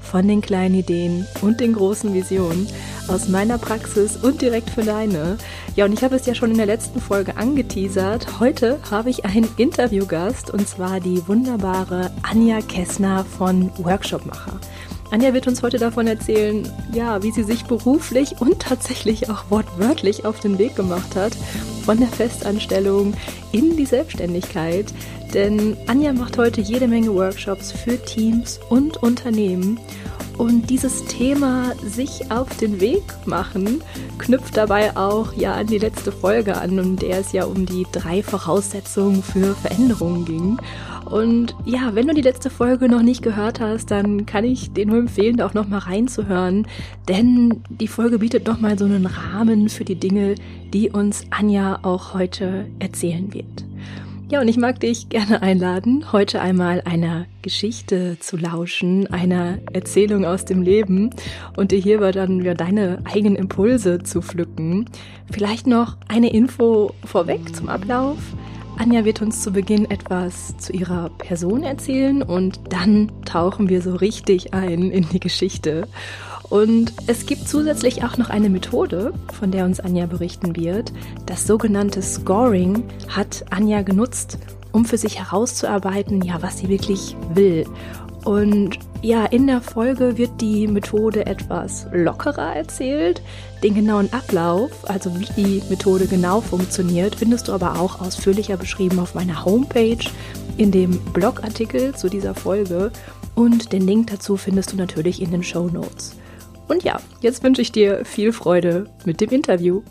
von den kleinen Ideen und den großen Visionen aus meiner Praxis und direkt für deine. Ja, und ich habe es ja schon in der letzten Folge angeteasert. Heute habe ich einen Interviewgast und zwar die wunderbare Anja Kessner von Workshopmacher. Anja wird uns heute davon erzählen, ja, wie sie sich beruflich und tatsächlich auch wortwörtlich auf den Weg gemacht hat, von der Festanstellung in die Selbstständigkeit. Denn Anja macht heute jede Menge Workshops für Teams und Unternehmen. Und dieses Thema sich auf den Weg machen knüpft dabei auch ja an die letzte Folge an, in der es ja um die drei Voraussetzungen für Veränderungen ging. Und ja, wenn du die letzte Folge noch nicht gehört hast, dann kann ich dir nur empfehlen, da auch nochmal reinzuhören, denn die Folge bietet nochmal so einen Rahmen für die Dinge, die uns Anja auch heute erzählen wird. Ja, und ich mag dich gerne einladen, heute einmal einer Geschichte zu lauschen, einer Erzählung aus dem Leben und dir hierbei dann ja, deine eigenen Impulse zu pflücken. Vielleicht noch eine Info vorweg zum Ablauf. Anja wird uns zu Beginn etwas zu ihrer Person erzählen und dann tauchen wir so richtig ein in die Geschichte. Und es gibt zusätzlich auch noch eine Methode, von der uns Anja berichten wird. Das sogenannte Scoring hat Anja genutzt, um für sich herauszuarbeiten, ja, was sie wirklich will. Und ja, in der Folge wird die Methode etwas lockerer erzählt. Den genauen Ablauf, also wie die Methode genau funktioniert, findest du aber auch ausführlicher beschrieben auf meiner Homepage in dem Blogartikel zu dieser Folge. Und den Link dazu findest du natürlich in den Show Notes. Und ja, jetzt wünsche ich dir viel Freude mit dem Interview.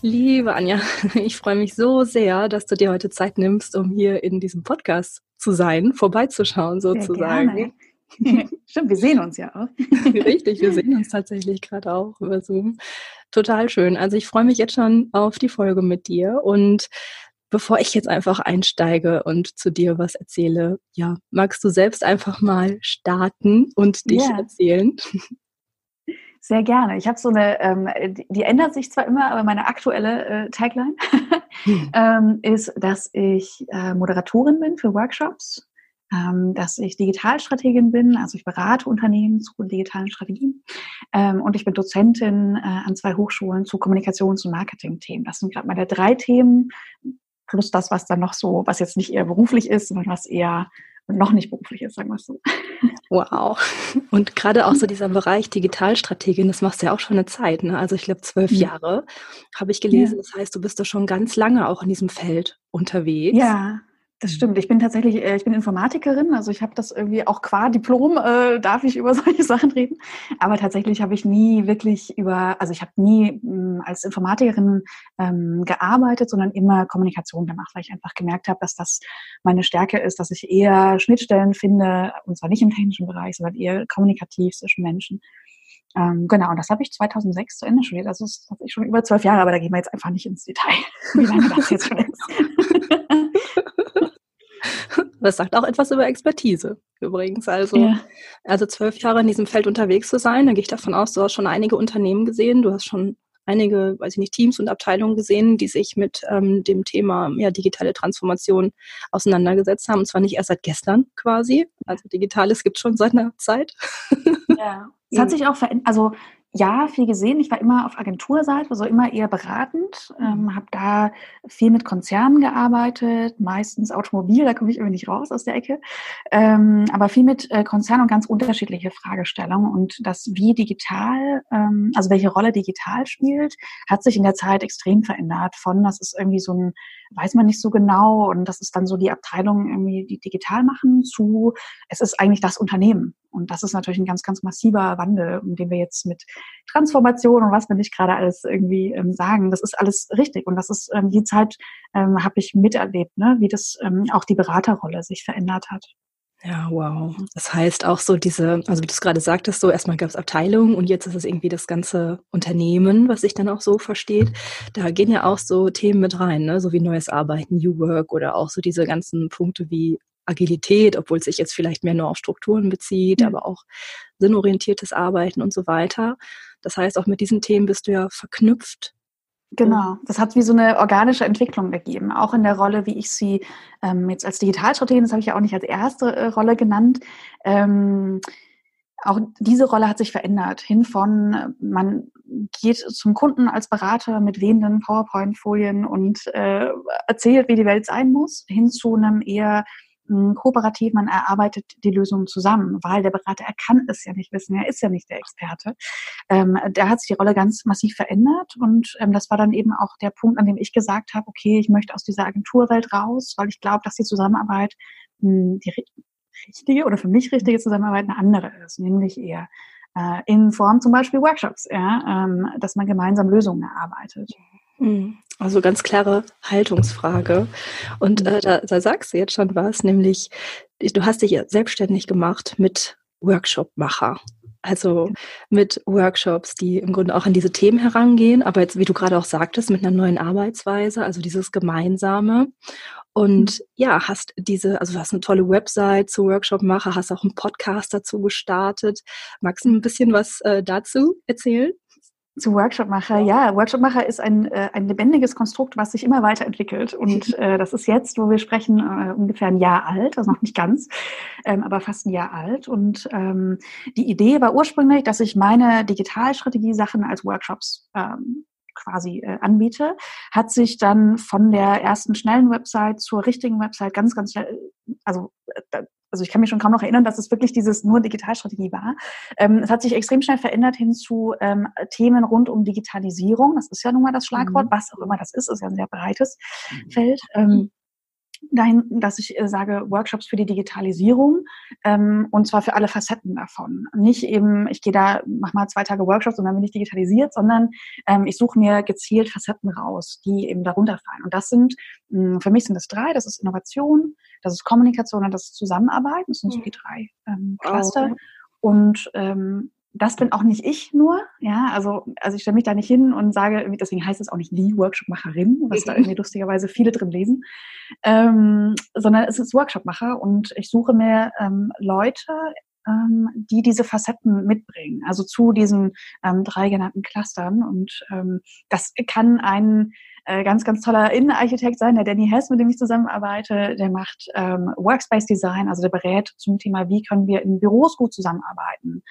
Liebe Anja, ich freue mich so sehr, dass du dir heute Zeit nimmst, um hier in diesem Podcast zu sein, vorbeizuschauen sozusagen. Stimmt, wir sehen uns ja auch. Richtig, wir sehen uns tatsächlich gerade auch über Zoom. Total schön. Also ich freue mich jetzt schon auf die Folge mit dir und bevor ich jetzt einfach einsteige und zu dir was erzähle, ja, magst du selbst einfach mal starten und dich ja. erzählen? Sehr gerne. Ich habe so eine, ähm, die, die, ändert sich zwar immer, aber meine aktuelle äh, Tagline hm. ähm, ist, dass ich äh, Moderatorin bin für Workshops, ähm, dass ich Digitalstrategin bin, also ich berate Unternehmen zu digitalen Strategien ähm, und ich bin Dozentin äh, an zwei Hochschulen zu Kommunikations- und Marketing-Themen. Das sind gerade meine drei Themen plus das, was dann noch so, was jetzt nicht eher beruflich ist, sondern was eher noch nicht beruflich ist, sagen wir es so. Wow. Und gerade auch so dieser Bereich Digitalstrategin, das machst du ja auch schon eine Zeit, ne? Also ich glaube zwölf ja. Jahre habe ich gelesen. Ja. Das heißt, du bist da schon ganz lange auch in diesem Feld unterwegs. Ja, das stimmt. Ich bin tatsächlich, äh, ich bin Informatikerin, also ich habe das irgendwie auch qua Diplom äh, darf ich über solche Sachen reden. Aber tatsächlich habe ich nie wirklich über, also ich habe nie mh, hm, als Informatikerin ähm, gearbeitet, sondern immer Kommunikation gemacht, weil ich einfach gemerkt habe, dass das meine Stärke ist, dass ich eher Schnittstellen finde, und zwar nicht im technischen Bereich, sondern eher kommunikativ zwischen Menschen. Ähm, genau, und das habe ich 2006 zu Ende studiert. Also das ist tatsächlich schon über zwölf Jahre, aber da gehen wir jetzt einfach nicht ins Detail, wie lange das jetzt schon ist. Das sagt auch etwas über Expertise übrigens. Also, ja. also zwölf Jahre in diesem Feld unterwegs zu sein, da gehe ich davon aus, du hast schon einige Unternehmen gesehen, du hast schon einige, weiß ich nicht, Teams und Abteilungen gesehen, die sich mit ähm, dem Thema ja, digitale Transformation auseinandergesetzt haben. Und zwar nicht erst seit gestern quasi. Also Digitales gibt es schon seit einer Zeit. Ja. Es hat sich auch verändert, also ja, viel gesehen. Ich war immer auf Agenturseite, also immer eher beratend, ähm, mhm. habe da viel mit Konzernen gearbeitet, meistens Automobil, da komme ich irgendwie nicht raus aus der Ecke, ähm, aber viel mit äh, Konzernen und ganz unterschiedliche Fragestellungen und das, wie digital, ähm, also welche Rolle digital spielt, hat sich in der Zeit extrem verändert. Von, das ist irgendwie so ein, weiß man nicht so genau und das ist dann so die Abteilung irgendwie, die digital machen, zu, es ist eigentlich das Unternehmen. Und das ist natürlich ein ganz, ganz massiver Wandel, um den wir jetzt mit Transformation und was wir nicht gerade alles irgendwie ähm, sagen. Das ist alles richtig. Und das ist ähm, die Zeit, ähm, habe ich miterlebt, ne? wie das ähm, auch die Beraterrolle sich verändert hat. Ja, wow. Das heißt auch so diese, also wie du es gerade sagtest, so erstmal gab es Abteilungen und jetzt ist es irgendwie das ganze Unternehmen, was sich dann auch so versteht. Da gehen ja auch so Themen mit rein, ne? so wie neues Arbeiten, New Work oder auch so diese ganzen Punkte wie Agilität, obwohl es sich jetzt vielleicht mehr nur auf Strukturen bezieht, mhm. aber auch sinnorientiertes Arbeiten und so weiter. Das heißt, auch mit diesen Themen bist du ja verknüpft Genau, das hat wie so eine organische Entwicklung ergeben, auch in der Rolle, wie ich sie ähm, jetzt als Digitalstrategin, das habe ich ja auch nicht als erste äh, Rolle genannt. Ähm, auch diese Rolle hat sich verändert, hin von man geht zum Kunden als Berater mit wehenden PowerPoint-Folien und äh, erzählt, wie die Welt sein muss, hin zu einem eher kooperativ, man erarbeitet die Lösungen zusammen, weil der Berater, er kann es ja nicht wissen, er ist ja nicht der Experte. Ähm, da hat sich die Rolle ganz massiv verändert und ähm, das war dann eben auch der Punkt, an dem ich gesagt habe, okay, ich möchte aus dieser Agenturwelt raus, weil ich glaube, dass die Zusammenarbeit mh, die richtige oder für mich richtige Zusammenarbeit eine andere ist, nämlich eher äh, in Form zum Beispiel Workshops, ja, ähm, dass man gemeinsam Lösungen erarbeitet. Mhm. Also ganz klare Haltungsfrage. Und äh, da, da sagst du jetzt schon was, nämlich du hast dich selbstständig gemacht mit Workshopmacher. Also mit Workshops, die im Grunde auch an diese Themen herangehen, aber jetzt, wie du gerade auch sagtest, mit einer neuen Arbeitsweise, also dieses Gemeinsame. Und mhm. ja, hast diese, also du hast eine tolle Website zu Workshopmacher, hast auch einen Podcast dazu gestartet. Magst du ein bisschen was äh, dazu erzählen? Zu Workshopmacher, ja. Workshopmacher ist ein, äh, ein lebendiges Konstrukt, was sich immer weiterentwickelt. Und äh, das ist jetzt, wo wir sprechen, äh, ungefähr ein Jahr alt, also noch nicht ganz, ähm, aber fast ein Jahr alt. Und ähm, die Idee war ursprünglich, dass ich meine Digitalstrategie-Sachen als Workshops ähm, quasi äh, anbiete, hat sich dann von der ersten schnellen Website zur richtigen Website ganz, ganz schnell, also äh, also ich kann mich schon kaum noch erinnern, dass es wirklich dieses nur Digitalstrategie war. Ähm, es hat sich extrem schnell verändert hin zu ähm, Themen rund um Digitalisierung. Das ist ja nun mal das Schlagwort, mhm. was auch immer das ist, ist ja ein sehr breites mhm. Feld. Ähm, dahin, dass ich äh, sage, Workshops für die Digitalisierung ähm, und zwar für alle Facetten davon. Nicht eben, ich gehe da, mach mal zwei Tage Workshops und dann bin ich digitalisiert, sondern ähm, ich suche mir gezielt Facetten raus, die eben darunter fallen. Und das sind, mh, hm, für mich sind das drei, das ist Innovation, das ist Kommunikation und das ist Zusammenarbeit. Das sind so die drei ähm, Cluster. Oh. Und ähm, das bin auch nicht ich nur, ja, also, also ich stelle mich da nicht hin und sage, deswegen heißt es auch nicht die Workshopmacherin, was da irgendwie lustigerweise viele drin lesen, ähm, sondern es ist Workshopmacher und ich suche mir ähm, Leute, ähm, die diese Facetten mitbringen, also zu diesen ähm, drei genannten Clustern und ähm, das kann ein äh, ganz, ganz toller Innenarchitekt sein, der Danny Hess, mit dem ich zusammenarbeite. Der macht ähm, Workspace Design, also der berät zum Thema, wie können wir in Büros gut zusammenarbeiten.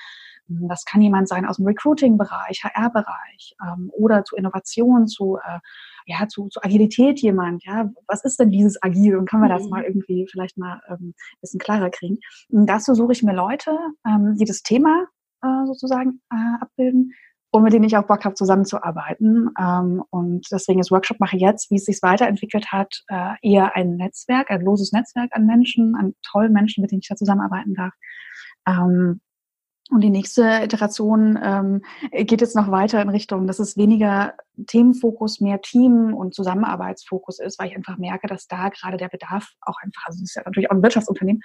Das kann jemand sein aus dem Recruiting-Bereich, HR-Bereich ähm, oder zu Innovation, zu, äh, ja, zu, zu Agilität jemand. Ja, was ist denn dieses Agil und können wir das mhm. mal irgendwie vielleicht mal ähm, bisschen klarer kriegen? Und dazu suche ich mir Leute, ähm, die das Thema äh, sozusagen äh, abbilden und mit denen ich auch Bock habe, zusammenzuarbeiten. Ähm, und deswegen ist Workshop mache jetzt, wie es sich weiterentwickelt hat, äh, eher ein Netzwerk, ein loses Netzwerk an Menschen, an tollen Menschen, mit denen ich da zusammenarbeiten darf. Und die nächste Iteration ähm, geht jetzt noch weiter in Richtung, dass es weniger Themenfokus, mehr Team- und Zusammenarbeitsfokus ist, weil ich einfach merke, dass da gerade der Bedarf auch einfach, also es ist ja natürlich auch ein Wirtschaftsunternehmen,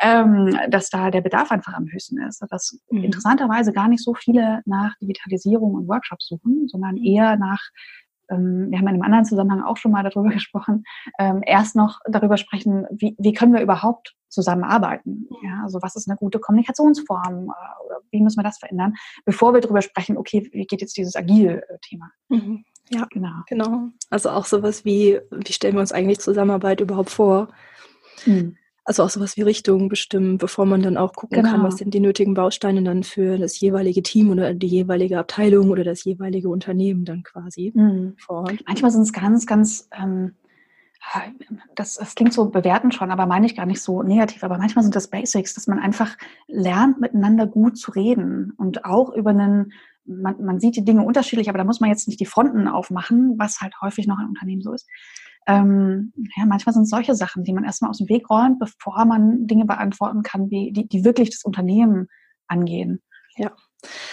ähm, dass da der Bedarf einfach am höchsten ist. Dass mhm. interessanterweise gar nicht so viele nach Digitalisierung und Workshops suchen, sondern eher nach ähm, wir haben in einem anderen Zusammenhang auch schon mal darüber gesprochen, ähm, erst noch darüber sprechen, wie, wie können wir überhaupt zusammenarbeiten? Ja, also was ist eine gute Kommunikationsform äh, oder wie müssen wir das verändern, bevor wir darüber sprechen, okay, wie geht jetzt dieses Agil-Thema? Mhm. Ja, genau. genau. Also auch sowas wie, wie stellen wir uns eigentlich Zusammenarbeit überhaupt vor? Mhm. Also auch sowas wie Richtungen bestimmen, bevor man dann auch gucken genau. kann, was sind die nötigen Bausteine dann für das jeweilige Team oder die jeweilige Abteilung oder das jeweilige Unternehmen dann quasi mhm. vor Ort. Manchmal sind es ganz, ganz, ähm, das, das klingt so bewertend schon, aber meine ich gar nicht so negativ. Aber manchmal sind das Basics, dass man einfach lernt, miteinander gut zu reden und auch über einen man, man sieht die Dinge unterschiedlich, aber da muss man jetzt nicht die Fronten aufmachen, was halt häufig noch in Unternehmen so ist. Ähm, ja, manchmal sind es solche Sachen, die man erstmal aus dem Weg räumt, bevor man Dinge beantworten kann, wie, die, die wirklich das Unternehmen angehen. Ja.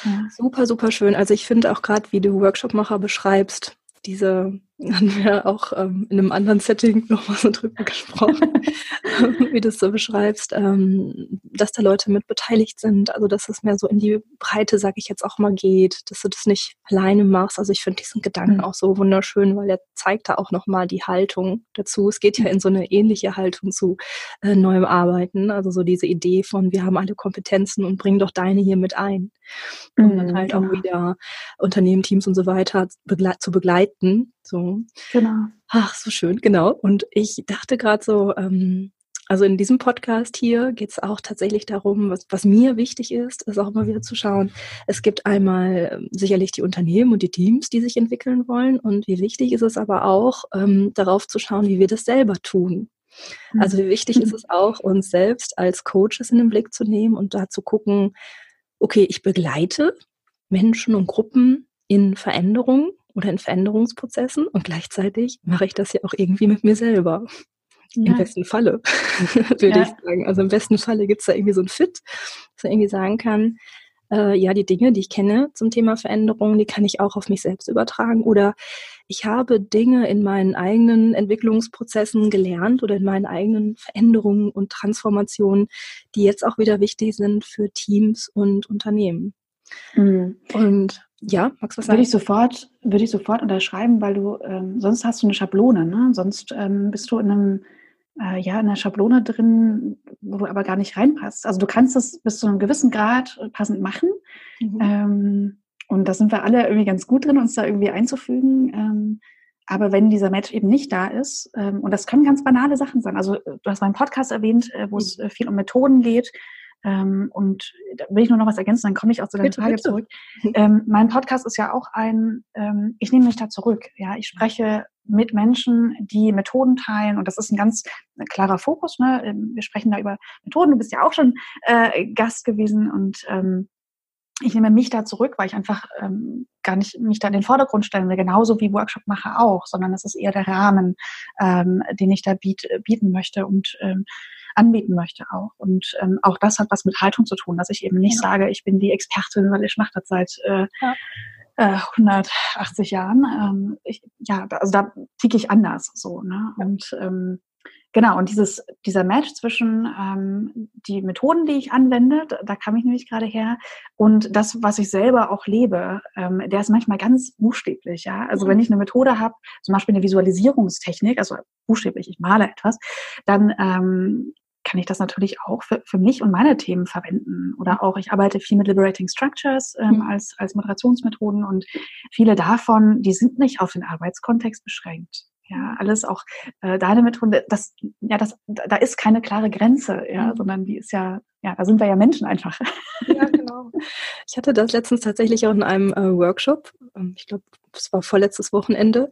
ja. Super, super schön. Also ich finde auch gerade, wie du Workshopmacher beschreibst, diese haben wir auch ähm, in einem anderen Setting nochmal so drüber gesprochen, wie du es so beschreibst, ähm, dass da Leute mit beteiligt sind, also dass es mehr so in die Breite, sag ich jetzt auch mal, geht, dass du das nicht alleine machst. Also ich finde diesen Gedanken mhm. auch so wunderschön, weil er zeigt da auch nochmal die Haltung dazu. Es geht ja in so eine ähnliche Haltung zu äh, neuem Arbeiten, also so diese Idee von, wir haben alle Kompetenzen und bring doch deine hier mit ein. Um mhm, dann halt genau. auch wieder Unternehmen, Teams und so weiter begle zu begleiten. So. Genau. Ach, so schön, genau. Und ich dachte gerade so, ähm, also in diesem Podcast hier geht es auch tatsächlich darum, was, was mir wichtig ist, ist auch immer wieder zu schauen. Es gibt einmal ähm, sicherlich die Unternehmen und die Teams, die sich entwickeln wollen. Und wie wichtig ist es aber auch, ähm, darauf zu schauen, wie wir das selber tun. Also wie wichtig ist es auch, uns selbst als Coaches in den Blick zu nehmen und da zu gucken, okay, ich begleite Menschen und Gruppen in Veränderungen oder in Veränderungsprozessen und gleichzeitig mache ich das ja auch irgendwie mit mir selber. Ja. Im besten Falle, würde ja. ich sagen. Also im besten Falle gibt es da irgendwie so ein Fit, dass man irgendwie sagen kann, äh, ja, die Dinge, die ich kenne zum Thema Veränderung, die kann ich auch auf mich selbst übertragen. Oder ich habe Dinge in meinen eigenen Entwicklungsprozessen gelernt oder in meinen eigenen Veränderungen und Transformationen, die jetzt auch wieder wichtig sind für Teams und Unternehmen. Mhm. Und ja, magst du was sagen? Würde ich sofort, würde ich sofort unterschreiben, weil du, ähm, sonst hast du eine Schablone, ne? Sonst ähm, bist du in einem, äh, ja, in einer Schablone drin, wo du aber gar nicht reinpasst. Also du kannst es bis zu einem gewissen Grad passend machen. Mhm. Ähm, und da sind wir alle irgendwie ganz gut drin, uns da irgendwie einzufügen. Ähm, aber wenn dieser Match eben nicht da ist, ähm, und das können ganz banale Sachen sein. Also du hast meinen Podcast erwähnt, äh, wo mhm. es äh, viel um Methoden geht. Ähm, und da will ich nur noch was ergänzen, dann komme ich auch zu deiner bitte, Frage bitte. zurück. Ähm, mein Podcast ist ja auch ein, ähm, ich nehme mich da zurück. Ja, ich spreche mit Menschen, die Methoden teilen und das ist ein ganz äh, klarer Fokus. Ne? Ähm, wir sprechen da über Methoden. Du bist ja auch schon äh, Gast gewesen und ähm, ich nehme mich da zurück, weil ich einfach ähm, gar nicht mich da in den Vordergrund stellen will, genauso wie Workshop-Macher auch, sondern es ist eher der Rahmen, ähm, den ich da biet, bieten möchte und ähm, anbieten möchte auch. Und ähm, auch das hat was mit Haltung zu tun, dass ich eben nicht ja. sage, ich bin die Expertin, weil ich mache das seit äh, ja. äh, 180 Jahren. Ähm, ich, ja, also da ticke ich anders so. Ne? Und ähm, Genau, und dieses, dieser Match zwischen ähm, die Methoden, die ich anwende, da, da kam ich nämlich gerade her, und das, was ich selber auch lebe, ähm, der ist manchmal ganz buchstäblich. Ja? Also mhm. wenn ich eine Methode habe, zum Beispiel eine Visualisierungstechnik, also buchstäblich, ich male etwas, dann ähm, kann ich das natürlich auch für, für mich und meine Themen verwenden. Oder auch, ich arbeite viel mit Liberating Structures ähm, mhm. als, als Moderationsmethoden und viele davon, die sind nicht auf den Arbeitskontext beschränkt. Ja, alles auch äh, deine Methode, das, ja, das, da ist keine klare Grenze, ja, mhm. sondern die ist ja, ja, da sind wir ja Menschen einfach. Ja, genau. Ich hatte das letztens tatsächlich auch in einem äh, Workshop, ähm, ich glaube, es war vorletztes Wochenende,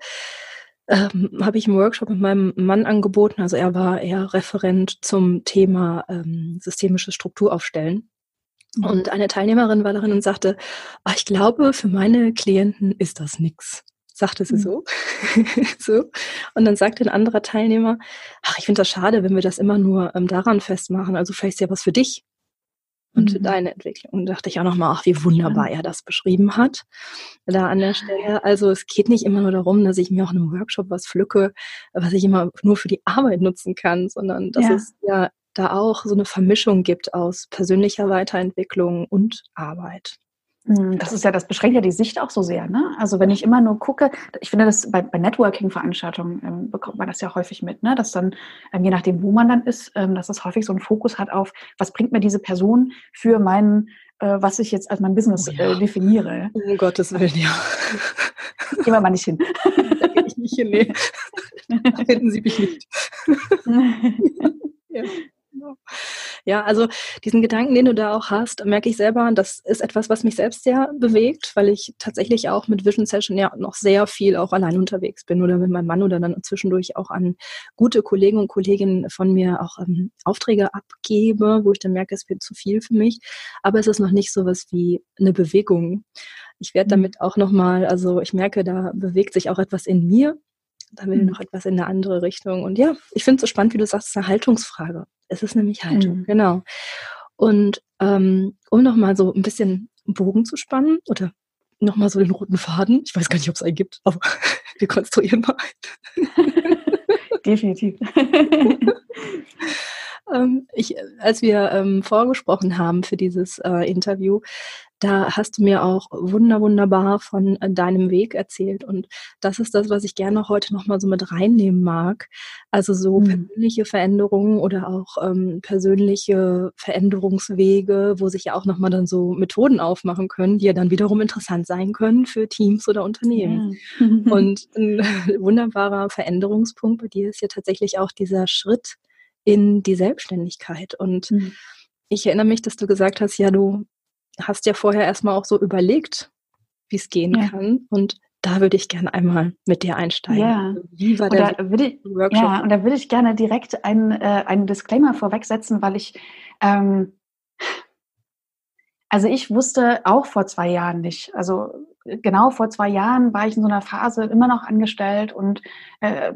ähm, habe ich einen Workshop mit meinem Mann angeboten. Also er war eher Referent zum Thema ähm, systemische Struktur aufstellen. Mhm. Und eine Teilnehmerin war darin und sagte, oh, ich glaube, für meine Klienten ist das nichts sagte sie mhm. so. so. Und dann sagte ein anderer Teilnehmer, ach, ich finde das schade, wenn wir das immer nur ähm, daran festmachen. Also vielleicht ist ja was für dich und mhm. für deine Entwicklung. Und da dachte ich auch nochmal, ach, wie wunderbar er das beschrieben hat. Da an der Stelle. Also es geht nicht immer nur darum, dass ich mir auch in einem Workshop was pflücke, was ich immer nur für die Arbeit nutzen kann, sondern dass ja. es ja da auch so eine Vermischung gibt aus persönlicher Weiterentwicklung und Arbeit. Hm, das ist ja, das beschränkt ja die Sicht auch so sehr. Ne? Also wenn ich immer nur gucke, ich finde das bei, bei Networking-Veranstaltungen ähm, bekommt man das ja häufig mit, ne? dass dann, ähm, je nachdem, wo man dann ist, ähm, dass das häufig so einen Fokus hat auf, was bringt mir diese Person für meinen, äh, was ich jetzt als mein Business oh äh, definiere. Um Gottes Willen, ja. Gehen wir mal nicht hin. da gehe ich nicht hin, nee. Da finden Sie mich nicht. ja. Ja, also diesen Gedanken, den du da auch hast, merke ich selber, das ist etwas, was mich selbst sehr bewegt, weil ich tatsächlich auch mit Vision Session ja noch sehr viel auch allein unterwegs bin oder mit meinem Mann oder dann zwischendurch auch an gute Kollegen und Kolleginnen von mir auch ähm, Aufträge abgebe, wo ich dann merke, es wird zu viel für mich. Aber es ist noch nicht so was wie eine Bewegung. Ich werde mhm. damit auch nochmal, also ich merke, da bewegt sich auch etwas in mir, da will mhm. noch etwas in eine andere Richtung. Und ja, ich finde es so spannend, wie du sagst, es ist eine Haltungsfrage. Es ist nämlich Haltung, mhm. genau. Und ähm, um nochmal so ein bisschen Bogen zu spannen oder nochmal so den roten Faden. Ich weiß gar nicht, ob es einen gibt, aber wir konstruieren mal einen. Definitiv. ähm, ich, als wir ähm, vorgesprochen haben für dieses äh, Interview, da hast du mir auch wunder wunderbar von äh, deinem Weg erzählt und das ist das, was ich gerne heute noch mal so mit reinnehmen mag. Also so mhm. persönliche Veränderungen oder auch ähm, persönliche Veränderungswege, wo sich ja auch noch mal dann so Methoden aufmachen können, die ja dann wiederum interessant sein können für Teams oder Unternehmen. Ja. und ein wunderbarer Veränderungspunkt bei dir ist ja tatsächlich auch dieser Schritt in die Selbstständigkeit und mhm. Ich erinnere mich, dass du gesagt hast, ja, du hast ja vorher erstmal auch so überlegt, wie es gehen ja. kann. Und da würde ich gerne einmal mit dir einsteigen. Ja. Also, wie war der ich, Workshop? Ja, und da würde ich gerne direkt einen, äh, einen Disclaimer vorwegsetzen, weil ich, ähm, also ich wusste auch vor zwei Jahren nicht, also genau vor zwei Jahren war ich in so einer Phase immer noch angestellt und äh,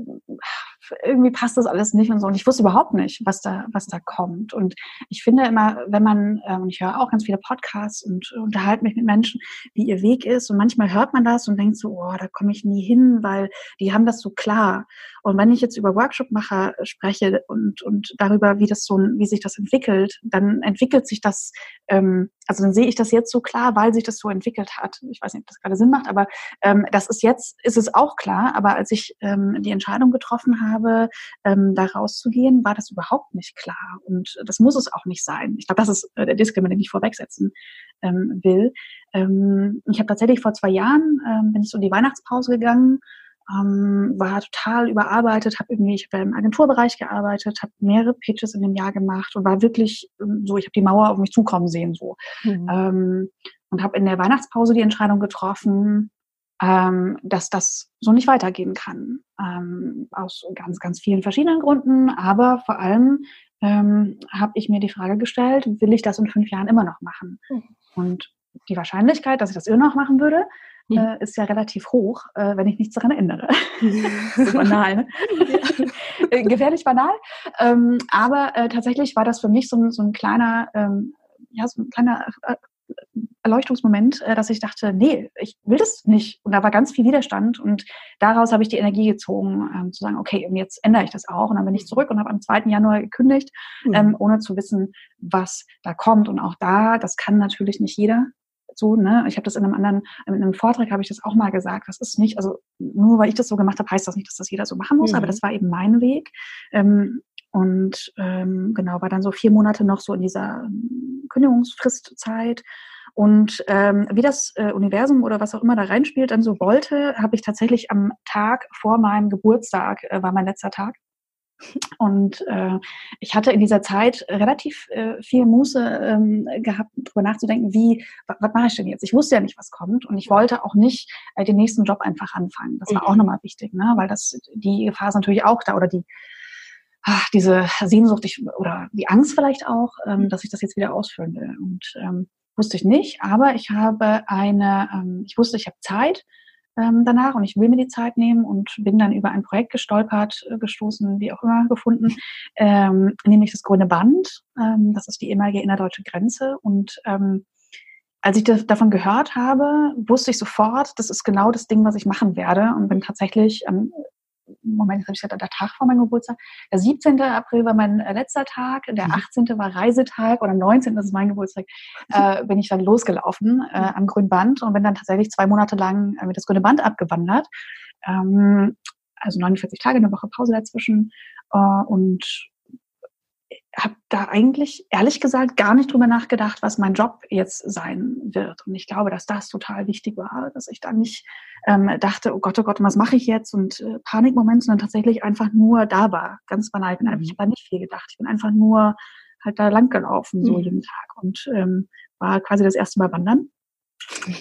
irgendwie passt das alles nicht und so. Und ich wusste überhaupt nicht, was da, was da kommt. Und ich finde immer, wenn man, äh, und ich höre auch ganz viele Podcasts und unterhalte mich mit Menschen, wie ihr Weg ist. Und manchmal hört man das und denkt so, oh, da komme ich nie hin, weil die haben das so klar. Und wenn ich jetzt über Workshopmacher spreche und, und darüber, wie das so, wie sich das entwickelt, dann entwickelt sich das, ähm, also dann sehe ich das jetzt so klar, weil sich das so entwickelt hat. Ich weiß nicht, ob das gerade Sinn macht, aber ähm, das ist jetzt, ist es auch klar. Aber als ich ähm, die Entscheidung getroffen habe, ähm, da rauszugehen, war das überhaupt nicht klar. Und das muss es auch nicht sein. Ich glaube, das ist äh, der Disclaimer, den ich vorwegsetzen ähm, will. Ähm, ich habe tatsächlich vor zwei Jahren, ähm, bin ich so in die Weihnachtspause gegangen ähm, war total überarbeitet, habe irgendwie, ich habe im Agenturbereich gearbeitet, habe mehrere Pitches in dem Jahr gemacht und war wirklich ähm, so, ich habe die Mauer auf mich zukommen sehen so mhm. ähm, und habe in der Weihnachtspause die Entscheidung getroffen, ähm, dass das so nicht weitergehen kann ähm, aus ganz ganz vielen verschiedenen Gründen, aber vor allem ähm, habe ich mir die Frage gestellt, will ich das in fünf Jahren immer noch machen? Mhm. Und die Wahrscheinlichkeit, dass ich das immer noch machen würde, äh, ist ja relativ hoch, äh, wenn ich nichts daran ändere. so banal, ne? Äh, gefährlich banal. Ähm, aber äh, tatsächlich war das für mich so, so ein kleiner, ähm, ja, so ein kleiner äh, Erleuchtungsmoment, äh, dass ich dachte, nee, ich will das nicht. Und da war ganz viel Widerstand und daraus habe ich die Energie gezogen, ähm, zu sagen, okay, und jetzt ändere ich das auch. Und dann bin ich zurück und habe am 2. Januar gekündigt, mhm. ähm, ohne zu wissen, was da kommt. Und auch da, das kann natürlich nicht jeder so, ne? Ich habe das in einem anderen, in einem Vortrag habe ich das auch mal gesagt. Das ist nicht, also nur weil ich das so gemacht habe, heißt das nicht, dass das jeder so machen muss, mhm. aber das war eben mein Weg. Ähm, und ähm, genau, war dann so vier Monate noch so in dieser ähm, Kündigungsfristzeit. Und ähm, wie das äh, Universum oder was auch immer da reinspielt, dann so wollte, habe ich tatsächlich am Tag vor meinem Geburtstag, äh, war mein letzter Tag, und äh, ich hatte in dieser Zeit relativ äh, viel Muße ähm, gehabt, darüber nachzudenken, wie, was, mache ich denn jetzt? Ich wusste ja nicht, was kommt und ich wollte auch nicht äh, den nächsten Job einfach anfangen. Das war mhm. auch nochmal wichtig, ne? weil das die Gefahr ist natürlich auch da oder die ach, diese Sehnsucht ich, oder die Angst vielleicht auch, ähm, mhm. dass ich das jetzt wieder ausführen will. Und ähm, wusste ich nicht, aber ich habe eine, ähm, ich wusste, ich habe Zeit ähm, danach und ich will mir die Zeit nehmen und bin dann über ein Projekt gestolpert, äh, gestoßen, wie auch immer gefunden, ähm, nämlich das Grüne Band. Ähm, das ist die ehemalige innerdeutsche Grenze und ähm, als ich davon gehört habe, wusste ich sofort, das ist genau das Ding, was ich machen werde und bin tatsächlich ähm, Moment, jetzt habe ich der Tag vor meinem Geburtstag. Der 17. April war mein äh, letzter Tag, der 18. Mhm. war Reisetag und am 19. das ist mein Geburtstag, äh, bin ich dann losgelaufen äh, mhm. am Grünen Band und bin dann tatsächlich zwei Monate lang äh, mit das Grüne Band abgewandert. Ähm, also 49 Tage, eine Woche Pause dazwischen äh, und habe da eigentlich ehrlich gesagt gar nicht drüber nachgedacht, was mein Job jetzt sein wird. Und ich glaube, dass das total wichtig war, dass ich da nicht ähm, dachte, oh Gott, oh Gott, was mache ich jetzt? Und äh, Panikmoment, sondern tatsächlich einfach nur da war. Ganz banal. Ich, bin einfach, ich habe nicht viel gedacht. Ich bin einfach nur halt da lang gelaufen, so mhm. jeden Tag. Und ähm, war quasi das erste Mal wandern.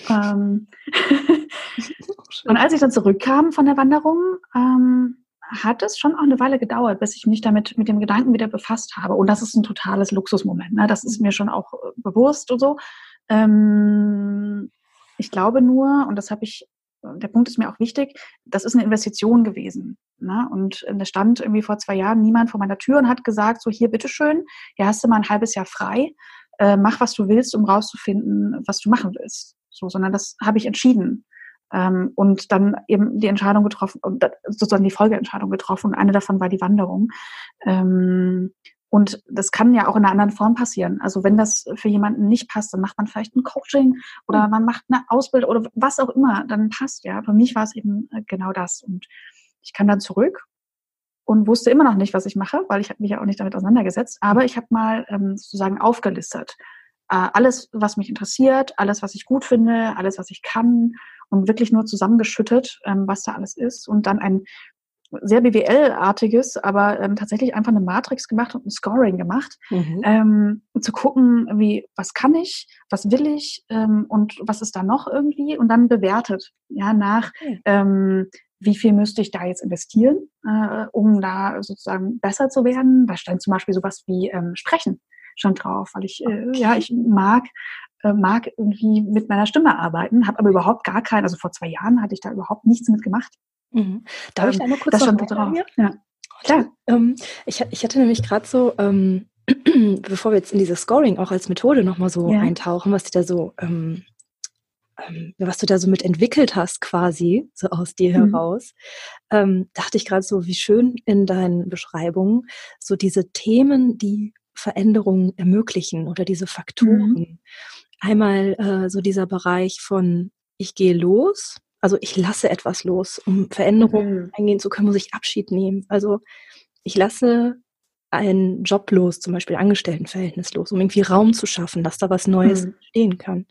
ähm, und als ich dann zurückkam von der Wanderung, ähm, hat es schon auch eine Weile gedauert, bis ich mich damit mit dem Gedanken wieder befasst habe. Und das ist ein totales Luxusmoment. Ne? Das ist mir schon auch äh, bewusst und so. Ähm, ich glaube nur, und das habe ich, der Punkt ist mir auch wichtig, das ist eine Investition gewesen. Ne? Und da stand irgendwie vor zwei Jahren niemand vor meiner Tür und hat gesagt, so hier, bitteschön, hier hast du mal ein halbes Jahr frei, äh, mach, was du willst, um rauszufinden, was du machen willst. so, sondern das habe ich entschieden. Ähm, und dann eben die Entscheidung getroffen, sozusagen die Folgeentscheidung getroffen. Und eine davon war die Wanderung. Ähm, und das kann ja auch in einer anderen Form passieren. Also wenn das für jemanden nicht passt, dann macht man vielleicht ein Coaching oder man macht eine Ausbildung oder was auch immer, dann passt ja. Für mich war es eben äh, genau das. Und ich kam dann zurück und wusste immer noch nicht, was ich mache, weil ich habe mich ja auch nicht damit auseinandergesetzt. Aber ich habe mal ähm, sozusagen aufgelistet. Äh, alles, was mich interessiert, alles, was ich gut finde, alles, was ich kann und wirklich nur zusammengeschüttet, ähm, was da alles ist und dann ein sehr BWL-artiges, aber ähm, tatsächlich einfach eine Matrix gemacht und ein Scoring gemacht, mhm. ähm, zu gucken, wie, was kann ich, was will ich ähm, und was ist da noch irgendwie und dann bewertet, ja, nach, ähm, wie viel müsste ich da jetzt investieren, äh, um da sozusagen besser zu werden. Da stand zum Beispiel sowas wie ähm, Sprechen schon drauf, weil ich, äh, ja, ich mag äh, mag irgendwie mit meiner Stimme arbeiten, habe aber überhaupt gar keinen, also vor zwei Jahren hatte ich da überhaupt nichts mit gemacht. Mhm. Darf ähm, ich da nur kurz das noch drauf? Ja. Klar. Ähm, ich, ich hatte nämlich gerade so, ähm, bevor wir jetzt in dieses Scoring auch als Methode nochmal so ja. eintauchen, was du da so, ähm, ähm, was du da so mit entwickelt hast, quasi, so aus dir mhm. heraus, ähm, dachte ich gerade so, wie schön in deinen Beschreibungen so diese Themen, die Veränderungen ermöglichen oder diese Faktoren. Mhm. Einmal äh, so dieser Bereich von ich gehe los, also ich lasse etwas los, um Veränderungen mhm. eingehen zu können, muss ich Abschied nehmen. Also ich lasse einen Job los, zum Beispiel Angestelltenverhältnis los, um irgendwie Raum zu schaffen, dass da was Neues mhm. entstehen kann.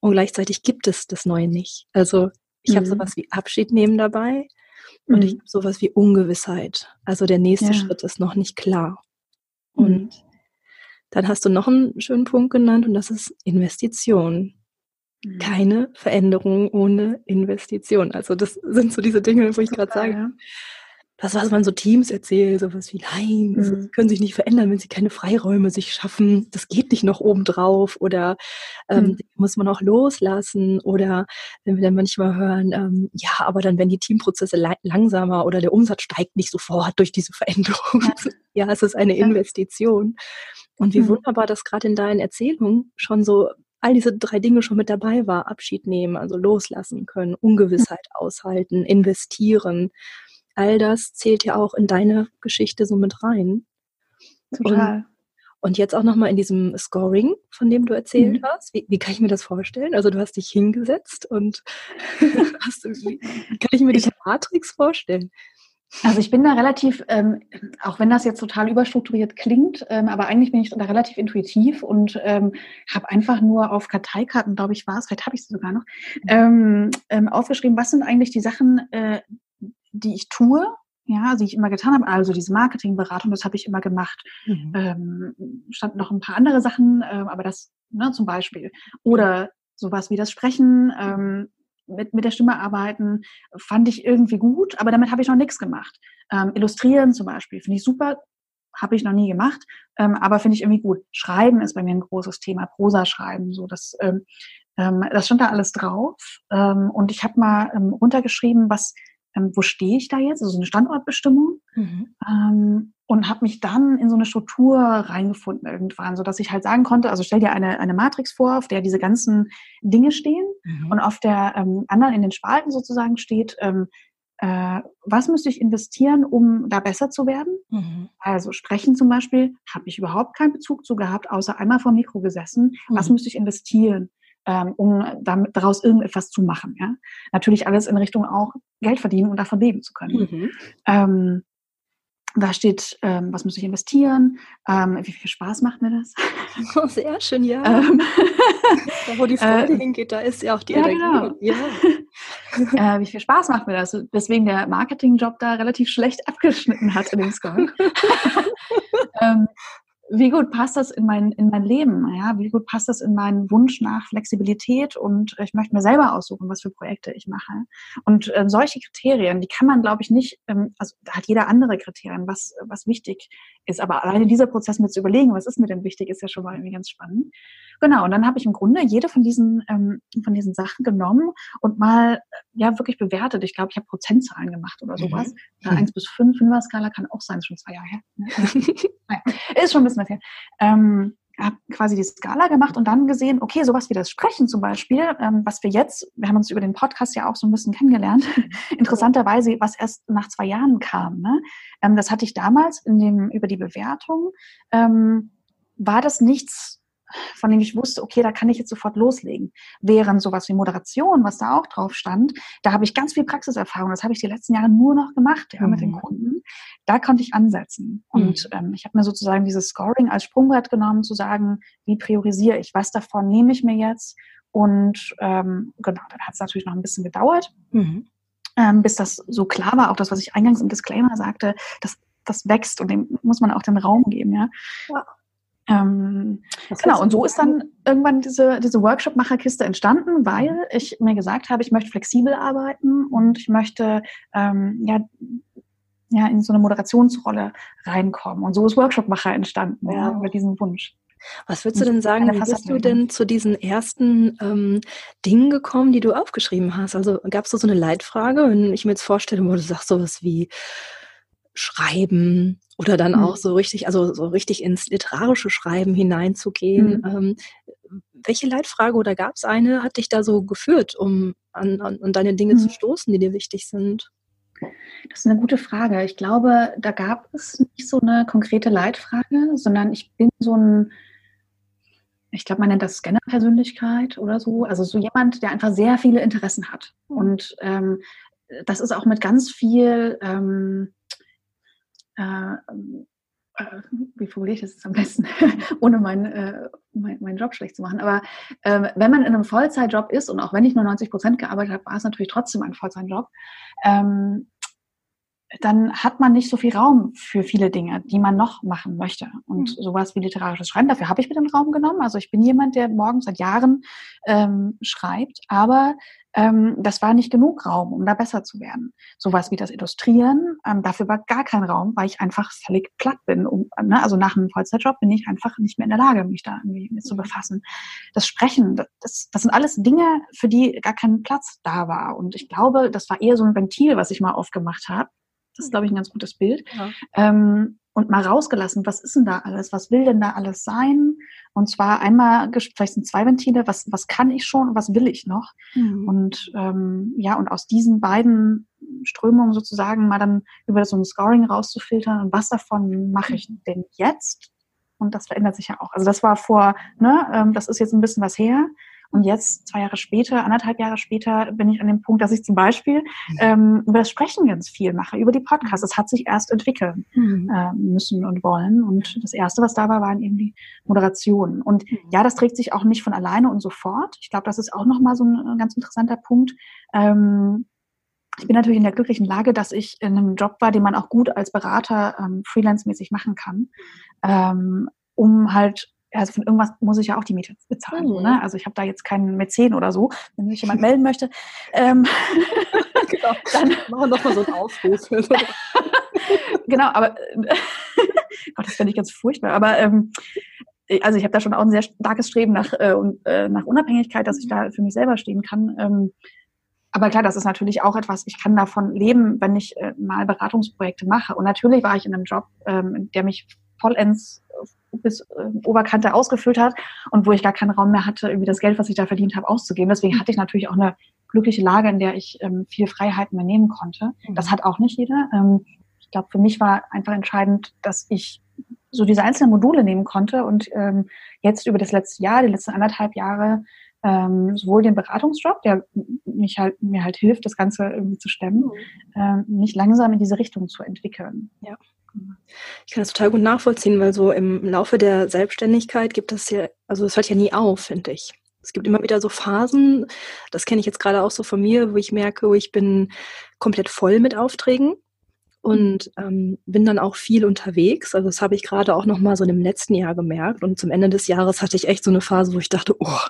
Und gleichzeitig gibt es das Neue nicht. Also ich mhm. habe sowas wie Abschied nehmen dabei und mhm. ich habe sowas wie Ungewissheit. Also der nächste ja. Schritt ist noch nicht klar. Mhm. Und dann hast du noch einen schönen Punkt genannt und das ist Investition. Mhm. keine Veränderung ohne Investition. Also das sind so diese Dinge, wo ich gerade sage, ja. Das, was man so Teams erzählt, sowas wie, nein, mhm. sie können sich nicht verändern, wenn sie keine Freiräume sich schaffen, das geht nicht noch obendrauf oder ähm, mhm. muss man auch loslassen oder wenn wir dann manchmal hören, ähm, ja, aber dann werden die Teamprozesse langsamer oder der Umsatz steigt nicht sofort durch diese Veränderung. Ja, ja es ist eine ja. Investition. Und wie mhm. wunderbar das gerade in deinen Erzählungen schon so all diese drei Dinge schon mit dabei war. Abschied nehmen, also loslassen können, Ungewissheit aushalten, investieren. All das zählt ja auch in deine Geschichte so mit rein. Total. Und, und jetzt auch nochmal in diesem Scoring, von dem du erzählt mhm. hast. Wie, wie, kann ich mir das vorstellen? Also du hast dich hingesetzt und hast, wie kann ich mir diese Matrix vorstellen? Also ich bin da relativ, ähm, auch wenn das jetzt total überstrukturiert klingt, ähm, aber eigentlich bin ich da relativ intuitiv und ähm, habe einfach nur auf Karteikarten, glaube ich, war es, vielleicht habe ich sie sogar noch, ähm, ähm, aufgeschrieben, was sind eigentlich die Sachen, äh, die ich tue, ja, die ich immer getan habe. Also diese Marketingberatung, das habe ich immer gemacht. Mhm. Ähm, standen noch ein paar andere Sachen, äh, aber das ne, zum Beispiel. Oder sowas wie das Sprechen, ähm, mit, mit der Stimme arbeiten, fand ich irgendwie gut, aber damit habe ich noch nichts gemacht. Ähm, illustrieren zum Beispiel, finde ich super, habe ich noch nie gemacht, ähm, aber finde ich irgendwie gut. Schreiben ist bei mir ein großes Thema, Prosa schreiben, so das, ähm, ähm, das stand da alles drauf. Ähm, und ich habe mal ähm, runtergeschrieben, was ähm, wo stehe ich da jetzt, also so eine Standortbestimmung mhm. ähm, und habe mich dann in so eine Struktur reingefunden irgendwann, so dass ich halt sagen konnte, also stell dir eine, eine Matrix vor, auf der diese ganzen Dinge stehen mhm. und auf der ähm, anderen in den Spalten sozusagen steht, ähm, äh, was müsste ich investieren, um da besser zu werden? Mhm. Also sprechen zum Beispiel, habe ich überhaupt keinen Bezug zu gehabt, außer einmal vor Mikro gesessen. Was mhm. müsste ich investieren? Ähm, um damit, daraus irgendetwas zu machen. Ja? Natürlich alles in Richtung auch Geld verdienen und davon leben zu können. Mhm. Ähm, da steht, ähm, was muss ich investieren, ähm, wie viel Spaß macht mir das? Oh, sehr schön, ja. Ähm, da, wo die Freude äh, hingeht, da ist ja auch die ja, Energie. Genau. Ja. äh, wie viel Spaß macht mir das? Deswegen der Marketingjob da relativ schlecht abgeschnitten hat in dem Score. Ähm, wie gut passt das in mein, in mein Leben? Ja? Wie gut passt das in meinen Wunsch nach Flexibilität? Und ich möchte mir selber aussuchen, was für Projekte ich mache. Und äh, solche Kriterien, die kann man, glaube ich, nicht, ähm, also da hat jeder andere Kriterien, was, was wichtig ist. Aber alleine dieser Prozess mir zu überlegen, was ist mir denn wichtig, ist ja schon mal irgendwie ganz spannend. Genau, und dann habe ich im Grunde jede von diesen, ähm, von diesen Sachen genommen und mal ja wirklich bewertet. Ich glaube, ich habe Prozentzahlen gemacht oder sowas. Mhm. Eins bis fünf, Fünfer-Skala kann auch sein, schon zwei Jahre her. Naja, ist schon ein bisschen was her. Ähm, habe quasi die Skala gemacht und dann gesehen, okay, sowas wie das Sprechen zum Beispiel, ähm, was wir jetzt, wir haben uns über den Podcast ja auch so ein bisschen kennengelernt, interessanterweise, was erst nach zwei Jahren kam. Ne? Ähm, das hatte ich damals in dem, über die Bewertung, ähm, war das nichts von dem ich wusste, okay, da kann ich jetzt sofort loslegen. Während sowas wie Moderation, was da auch drauf stand, da habe ich ganz viel Praxiserfahrung. Das habe ich die letzten Jahre nur noch gemacht ja, mhm. mit den mhm. Kunden. Da konnte ich ansetzen. Mhm. Und ähm, ich habe mir sozusagen dieses Scoring als Sprungbrett genommen, zu sagen, wie priorisiere ich, was davon nehme ich mir jetzt? Und ähm, genau, dann hat es natürlich noch ein bisschen gedauert. Mhm. Ähm, bis das so klar war, auch das, was ich eingangs im Disclaimer sagte, das, das wächst und dem muss man auch den Raum geben, ja. ja. Ähm, genau, und so ist dann irgendwann diese, diese Workshop-Macherkiste entstanden, weil mhm. ich mir gesagt habe, ich möchte flexibel arbeiten und ich möchte ähm, ja, ja in so eine Moderationsrolle reinkommen. Und so ist Workshop-Macher entstanden, ja, ja, über diesen Wunsch. Was würdest du denn sagen, wie bist du denn zu diesen ersten ähm, Dingen gekommen, die du aufgeschrieben hast? Also gab es so eine Leitfrage, wenn ich mir jetzt vorstelle, wo du sagst sowas wie Schreiben oder dann mhm. auch so richtig, also so richtig ins literarische Schreiben hineinzugehen. Mhm. Ähm, welche Leitfrage oder gab es eine, hat dich da so geführt, um an, an, an deine Dinge mhm. zu stoßen, die dir wichtig sind? Das ist eine gute Frage. Ich glaube, da gab es nicht so eine konkrete Leitfrage, sondern ich bin so ein, ich glaube, man nennt das Scanner-Persönlichkeit oder so. Also so jemand, der einfach sehr viele Interessen hat. Mhm. Und ähm, das ist auch mit ganz viel ähm, äh, äh, wie formuliere ich das jetzt am besten, ohne meinen äh, mein, mein Job schlecht zu machen. Aber äh, wenn man in einem Vollzeitjob ist und auch wenn ich nur 90 Prozent gearbeitet habe, war es natürlich trotzdem ein Vollzeitjob, ähm, dann hat man nicht so viel Raum für viele Dinge, die man noch machen möchte. Und mhm. sowas wie literarisches Schreiben, dafür habe ich mir den Raum genommen. Also ich bin jemand, der morgens seit Jahren ähm, schreibt, aber ähm, das war nicht genug Raum, um da besser zu werden. Sowas wie das Illustrieren, ähm, dafür war gar kein Raum, weil ich einfach völlig platt bin. Um, ne? Also nach einem Vollzeitjob bin ich einfach nicht mehr in der Lage, mich da irgendwie mit zu befassen. Das Sprechen, das, das sind alles Dinge, für die gar kein Platz da war. Und ich glaube, das war eher so ein Ventil, was ich mal aufgemacht habe ist, glaube ich, ein ganz gutes Bild. Ja. Ähm, und mal rausgelassen, was ist denn da alles? Was will denn da alles sein? Und zwar einmal, vielleicht sind zwei Ventile, was, was kann ich schon und was will ich noch? Mhm. Und ähm, ja, und aus diesen beiden Strömungen sozusagen mal dann über so ein Scoring rauszufiltern und was davon mache ich denn jetzt? Und das verändert sich ja auch. Also das war vor, ne, ähm, das ist jetzt ein bisschen was her. Und jetzt, zwei Jahre später, anderthalb Jahre später, bin ich an dem Punkt, dass ich zum Beispiel mhm. ähm, über das Sprechen ganz viel mache, über die Podcasts. Das hat sich erst entwickeln mhm. äh, müssen und wollen. Und das Erste, was da war, waren eben die Moderationen. Und mhm. ja, das trägt sich auch nicht von alleine und sofort. Ich glaube, das ist auch nochmal so ein ganz interessanter Punkt. Ähm, ich bin natürlich in der glücklichen Lage, dass ich in einem Job war, den man auch gut als Berater ähm, freelance-mäßig machen kann, ähm, um halt also von irgendwas muss ich ja auch die Miete bezahlen. Mhm. ne? Also ich habe da jetzt keinen Mäzen oder so. Wenn sich jemand melden möchte, ähm, genau. dann machen wir doch mal so einen Aufruf. genau, aber Gott, das fände ich ganz furchtbar. Aber ähm, also ich habe da schon auch ein sehr starkes Streben nach, äh, äh, nach Unabhängigkeit, dass ich da für mich selber stehen kann. Ähm, aber klar, das ist natürlich auch etwas, ich kann davon leben, wenn ich äh, mal Beratungsprojekte mache. Und natürlich war ich in einem Job, ähm, der mich vollends bis äh, Oberkante ausgefüllt hat und wo ich gar keinen Raum mehr hatte, irgendwie das Geld, was ich da verdient habe, auszugeben. Deswegen hatte ich natürlich auch eine glückliche Lage, in der ich ähm, viel Freiheiten mehr nehmen konnte. Mhm. Das hat auch nicht jeder. Ähm, ich glaube, für mich war einfach entscheidend, dass ich so diese einzelnen Module nehmen konnte und ähm, jetzt über das letzte Jahr, die letzten anderthalb Jahre, ähm, sowohl den Beratungsjob, der mich halt, mir halt hilft, das Ganze irgendwie zu stemmen, mhm. ähm, mich langsam in diese Richtung zu entwickeln. Ja. Ich kann das total gut nachvollziehen, weil so im Laufe der Selbstständigkeit gibt es ja, also es hört ja nie auf, finde ich. Es gibt immer wieder so Phasen, das kenne ich jetzt gerade auch so von mir, wo ich merke, wo ich bin komplett voll mit Aufträgen und ähm, bin dann auch viel unterwegs. Also das habe ich gerade auch noch mal so im letzten Jahr gemerkt. Und zum Ende des Jahres hatte ich echt so eine Phase, wo ich dachte, oh,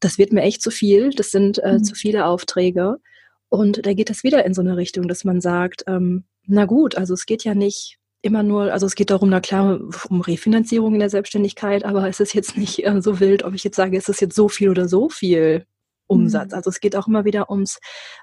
das wird mir echt zu viel. Das sind äh, mhm. zu viele Aufträge. Und da geht das wieder in so eine Richtung, dass man sagt, ähm, na gut, also es geht ja nicht immer nur, also es geht darum, na klar, um Refinanzierung in der Selbstständigkeit, aber es ist jetzt nicht äh, so wild, ob ich jetzt sage, es ist jetzt so viel oder so viel Umsatz. Mhm. Also es geht auch immer wieder ums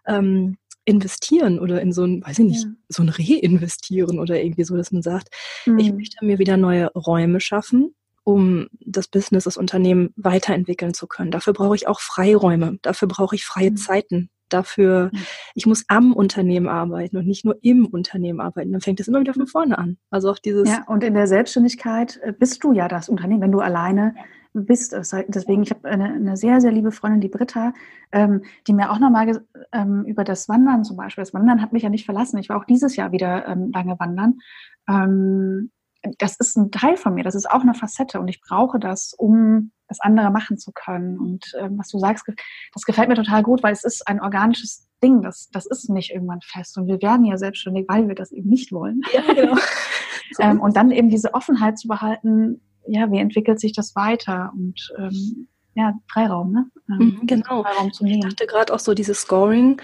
ähm, Investieren oder in so ein, weiß ich nicht, ja. so ein Reinvestieren oder irgendwie so, dass man sagt, mhm. ich möchte mir wieder neue Räume schaffen um das Business, das Unternehmen weiterentwickeln zu können. Dafür brauche ich auch Freiräume, dafür brauche ich freie mhm. Zeiten, dafür, ich muss am Unternehmen arbeiten und nicht nur im Unternehmen arbeiten. Dann fängt es immer wieder von vorne an. Also auch dieses. Ja, und in der Selbstständigkeit äh, bist du ja das Unternehmen, wenn du alleine bist. Deswegen, ich habe eine, eine sehr, sehr liebe Freundin, die Britta, ähm, die mir auch nochmal ähm, über das Wandern zum Beispiel, das Wandern hat mich ja nicht verlassen. Ich war auch dieses Jahr wieder ähm, lange wandern. Ähm, das ist ein Teil von mir, das ist auch eine Facette und ich brauche das, um das andere machen zu können. Und ähm, was du sagst, das gefällt mir total gut, weil es ist ein organisches Ding, das, das ist nicht irgendwann fest. Und wir werden ja selbstständig, weil wir das eben nicht wollen. Ja, genau. ähm, und dann eben diese Offenheit zu behalten, ja, wie entwickelt sich das weiter? Und ähm, ja, Freiraum, ne? Ähm, mhm, genau. Freiraum zu nehmen. Ich dachte gerade auch so, dieses Scoring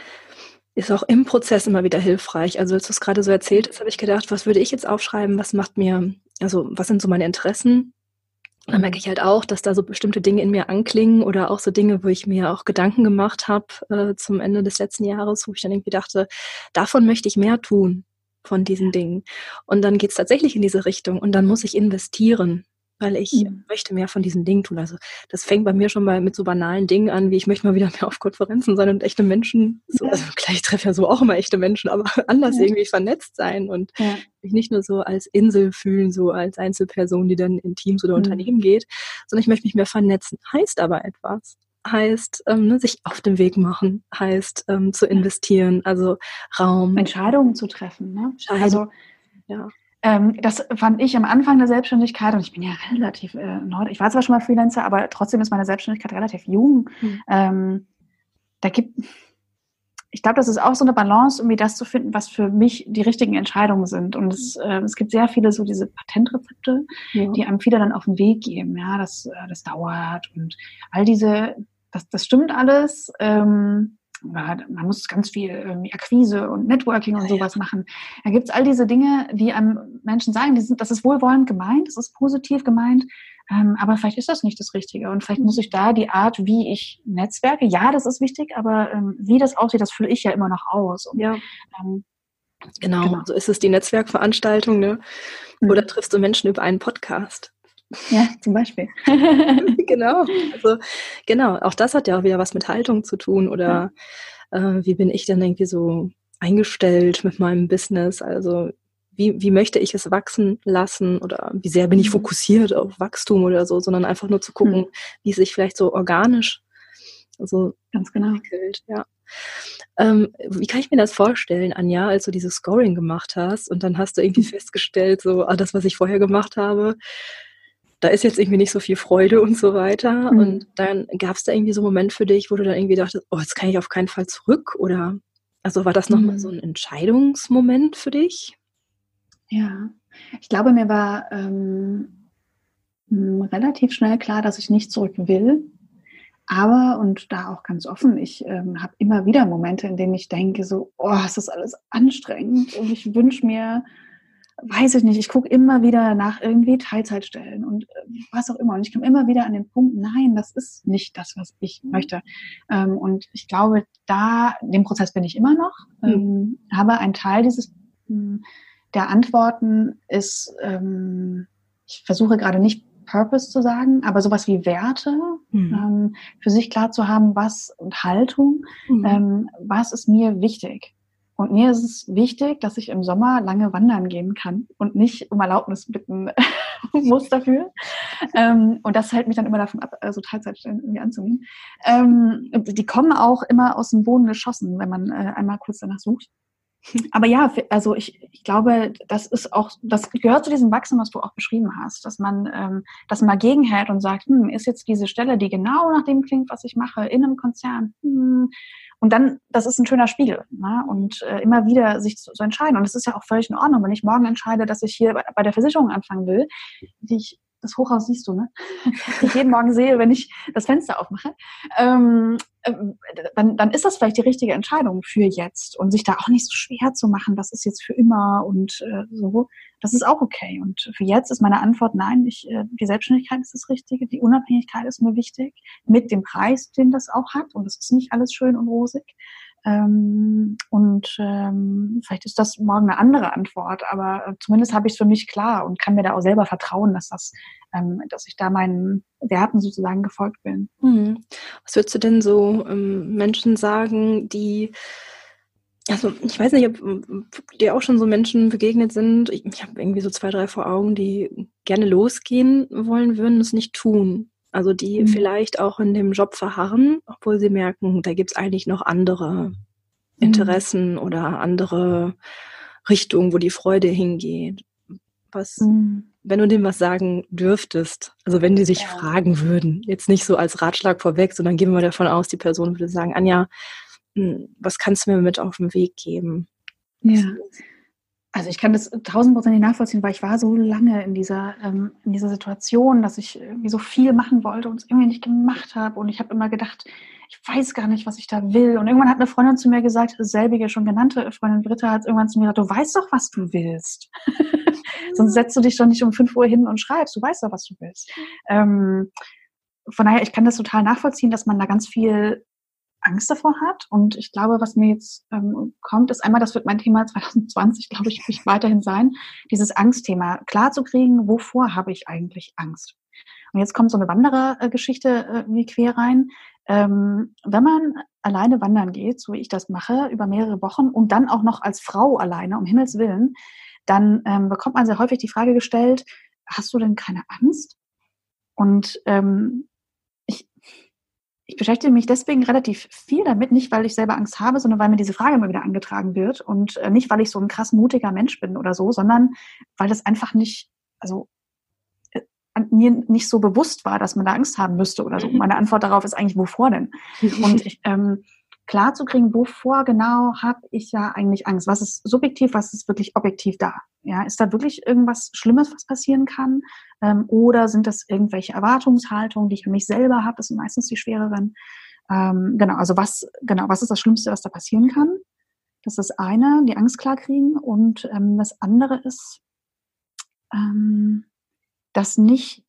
ist auch im Prozess immer wieder hilfreich. Also als du es gerade so erzählt hast, habe ich gedacht, was würde ich jetzt aufschreiben, was macht mir, also was sind so meine Interessen? Dann merke ich halt auch, dass da so bestimmte Dinge in mir anklingen oder auch so Dinge, wo ich mir auch Gedanken gemacht habe äh, zum Ende des letzten Jahres, wo ich dann irgendwie dachte, davon möchte ich mehr tun von diesen Dingen. Und dann geht es tatsächlich in diese Richtung und dann muss ich investieren weil ich mhm. möchte mehr von diesen Dingen tun. Also das fängt bei mir schon mal mit so banalen Dingen an, wie ich möchte mal wieder mehr auf Konferenzen sein und echte Menschen, so, ja. also klar, ich treffe ja so auch immer echte Menschen, aber anders ja. irgendwie vernetzt sein und ja. mich nicht nur so als Insel fühlen, so als Einzelperson, die dann in Teams oder mhm. Unternehmen geht, sondern ich möchte mich mehr vernetzen. Heißt aber etwas heißt ähm, ne, sich auf den Weg machen, heißt ähm, zu investieren, also Raum. Entscheidungen zu treffen. Ne? Also ja. Ähm, das fand ich am Anfang der Selbstständigkeit und ich bin ja relativ äh, neu. Ich war zwar schon mal Freelancer, aber trotzdem ist meine Selbstständigkeit relativ jung. Mhm. Ähm, da gibt, ich glaube, das ist auch so eine Balance, irgendwie das zu finden, was für mich die richtigen Entscheidungen sind. Und es, äh, es gibt sehr viele so diese Patentrezepte, ja. die einem viele dann auf den Weg geben. Ja, das, äh, das dauert und all diese, das, das stimmt alles. Ähm, man muss ganz viel irgendwie Akquise und Networking und sowas machen. Da gibt es all diese Dinge, die einem Menschen sagen, die sind, das ist wohlwollend gemeint, das ist positiv gemeint, ähm, aber vielleicht ist das nicht das Richtige. Und vielleicht muss ich da die Art, wie ich netzwerke, ja, das ist wichtig, aber ähm, wie das aussieht, das fülle ich ja immer noch aus. Und, ja. Ähm, genau. genau, so ist es die Netzwerkveranstaltung, ne? Oder mhm. triffst du Menschen über einen Podcast? Ja, zum Beispiel. genau. Also, genau. Auch das hat ja auch wieder was mit Haltung zu tun oder ja. äh, wie bin ich denn irgendwie so eingestellt mit meinem Business? Also, wie, wie möchte ich es wachsen lassen oder wie sehr bin ich mhm. fokussiert auf Wachstum oder so, sondern einfach nur zu gucken, mhm. wie es sich vielleicht so organisch so ganz genau entwickelt. Ja. Ähm, wie kann ich mir das vorstellen, Anja, als du dieses Scoring gemacht hast und dann hast du irgendwie mhm. festgestellt, so, ah, das, was ich vorher gemacht habe, da ist jetzt irgendwie nicht so viel Freude und so weiter. Mhm. Und dann gab es da irgendwie so einen Moment für dich, wo du dann irgendwie dachtest, oh, jetzt kann ich auf keinen Fall zurück? Oder also war das nochmal mhm. so ein Entscheidungsmoment für dich? Ja, ich glaube, mir war ähm, relativ schnell klar, dass ich nicht zurück will. Aber, und da auch ganz offen, ich ähm, habe immer wieder Momente, in denen ich denke, so, oh, es ist alles anstrengend und ich wünsche mir weiß ich nicht, ich gucke immer wieder nach irgendwie Teilzeitstellen und äh, was auch immer. Und ich komme immer wieder an den Punkt, nein, das ist nicht das, was ich möchte. Ähm, und ich glaube, da, dem Prozess bin ich immer noch. Mhm. Ähm, aber ein Teil dieses, hm, der Antworten ist, ähm, ich versuche gerade nicht Purpose zu sagen, aber sowas wie Werte, mhm. ähm, für sich klar zu haben, was und Haltung, mhm. ähm, was ist mir wichtig. Und mir ist es wichtig, dass ich im Sommer lange wandern gehen kann und nicht um Erlaubnis bitten muss dafür. Ähm, und das hält mich dann immer davon ab, also Teilzeitstellen irgendwie anzunehmen. Ähm, die kommen auch immer aus dem Boden geschossen, wenn man äh, einmal kurz danach sucht. Aber ja, also ich, ich glaube, das ist auch, das gehört zu diesem Wachstum, was du auch beschrieben hast, dass man ähm, das mal gegenhält und sagt, hm, ist jetzt diese Stelle, die genau nach dem klingt, was ich mache, in einem Konzern, hm, und dann, das ist ein schöner Spiegel. Ne? Und äh, immer wieder sich zu, zu entscheiden. Und es ist ja auch völlig in Ordnung, wenn ich morgen entscheide, dass ich hier bei, bei der Versicherung anfangen will, die ich das Hochhaus siehst du, ne? Ich jeden Morgen sehe, wenn ich das Fenster aufmache. Ähm, äh, dann, dann ist das vielleicht die richtige Entscheidung für jetzt und sich da auch nicht so schwer zu machen, das ist jetzt für immer und äh, so. Das ist auch okay. Und für jetzt ist meine Antwort nein, ich, äh, die Selbstständigkeit ist das Richtige, die Unabhängigkeit ist mir wichtig, mit dem Preis, den das auch hat. Und es ist nicht alles schön und rosig. Ähm, und ähm, vielleicht ist das morgen eine andere Antwort, aber äh, zumindest habe ich es für mich klar und kann mir da auch selber vertrauen, dass das, ähm, dass ich da meinen Werten sozusagen gefolgt bin. Mhm. Was würdest du denn so ähm, Menschen sagen, die also ich weiß nicht, ob dir auch schon so Menschen begegnet sind. Ich, ich habe irgendwie so zwei, drei vor Augen, die gerne losgehen wollen würden, es nicht tun. Also die mhm. vielleicht auch in dem Job verharren, obwohl sie merken, da gibt es eigentlich noch andere mhm. Interessen mhm. oder andere Richtungen, wo die Freude hingeht. Was, mhm. wenn du dem was sagen dürftest, also wenn die sich ja. fragen würden, jetzt nicht so als Ratschlag vorweg, sondern gehen wir davon aus, die Person würde sagen, Anja, hm, was kannst du mir mit auf den Weg geben? Ja. Also ich kann das tausendprozentig nachvollziehen, weil ich war so lange in dieser, ähm, in dieser Situation, dass ich irgendwie so viel machen wollte und es irgendwie nicht gemacht habe. Und ich habe immer gedacht, ich weiß gar nicht, was ich da will. Und irgendwann hat eine Freundin zu mir gesagt, selbige schon genannte Freundin Britta hat irgendwann zu mir gesagt, du weißt doch, was du willst. Sonst setzt du dich doch nicht um 5 Uhr hin und schreibst, du weißt doch, was du willst. Ähm, von daher, ich kann das total nachvollziehen, dass man da ganz viel Angst davor hat. Und ich glaube, was mir jetzt ähm, kommt, ist einmal, das wird mein Thema 2020, glaube ich, ich weiterhin sein, dieses Angstthema klar zu kriegen, wovor habe ich eigentlich Angst? Und jetzt kommt so eine Wanderergeschichte äh, wie quer rein. Ähm, wenn man alleine wandern geht, so wie ich das mache, über mehrere Wochen und dann auch noch als Frau alleine, um Himmels Willen, dann ähm, bekommt man sehr häufig die Frage gestellt, hast du denn keine Angst? Und ähm, ich beschäftige mich deswegen relativ viel damit, nicht weil ich selber Angst habe, sondern weil mir diese Frage immer wieder angetragen wird und äh, nicht, weil ich so ein krass mutiger Mensch bin oder so, sondern weil das einfach nicht, also äh, mir nicht so bewusst war, dass man da Angst haben müsste oder so. Mhm. Meine Antwort darauf ist eigentlich, wovor denn? Und ich, ähm, klar zu kriegen, wovor genau habe ich ja eigentlich Angst? Was ist subjektiv, was ist wirklich objektiv da? Ja, ist da wirklich irgendwas Schlimmes, was passieren kann? Ähm, oder sind das irgendwelche Erwartungshaltungen, die ich für mich selber habe? Das sind meistens die schwereren. Ähm, genau, also was, genau, was ist das Schlimmste, was da passieren kann? Das ist das eine, die Angst klar kriegen. Und ähm, das andere ist, ähm, das nicht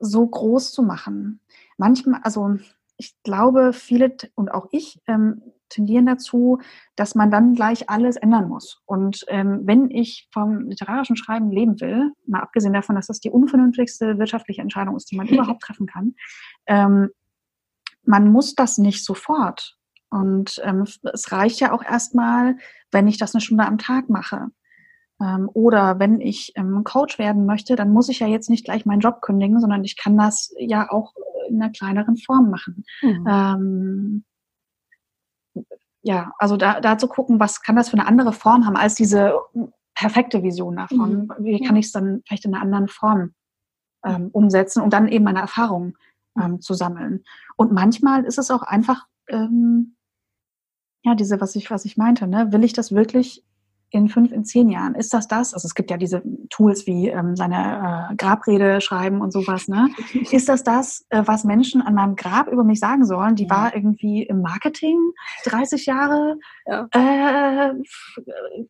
so groß zu machen. Manchmal, also ich glaube, viele und auch ich ähm, tendieren dazu, dass man dann gleich alles ändern muss. Und ähm, wenn ich vom literarischen Schreiben leben will, mal abgesehen davon, dass das die unvernünftigste wirtschaftliche Entscheidung ist, die man überhaupt treffen kann, ähm, man muss das nicht sofort. Und ähm, es reicht ja auch erstmal, wenn ich das eine Stunde am Tag mache. Ähm, oder wenn ich ähm, Coach werden möchte, dann muss ich ja jetzt nicht gleich meinen Job kündigen, sondern ich kann das ja auch in einer kleineren Form machen. Mhm. Ähm, ja, also da, da zu gucken, was kann das für eine andere Form haben als diese perfekte Vision davon. Mhm. Wie kann ich es dann vielleicht in einer anderen Form ähm, umsetzen und dann eben meine Erfahrungen ähm, zu sammeln. Und manchmal ist es auch einfach, ähm, ja, diese, was ich, was ich meinte, ne? will ich das wirklich in fünf, in zehn Jahren? Ist das das? Also es gibt ja diese Tools wie ähm, seine äh, Grabrede schreiben und sowas. Ne? Ist das das, äh, was Menschen an meinem Grab über mich sagen sollen? Die ja. war irgendwie im Marketing 30 Jahre. Ja. Äh,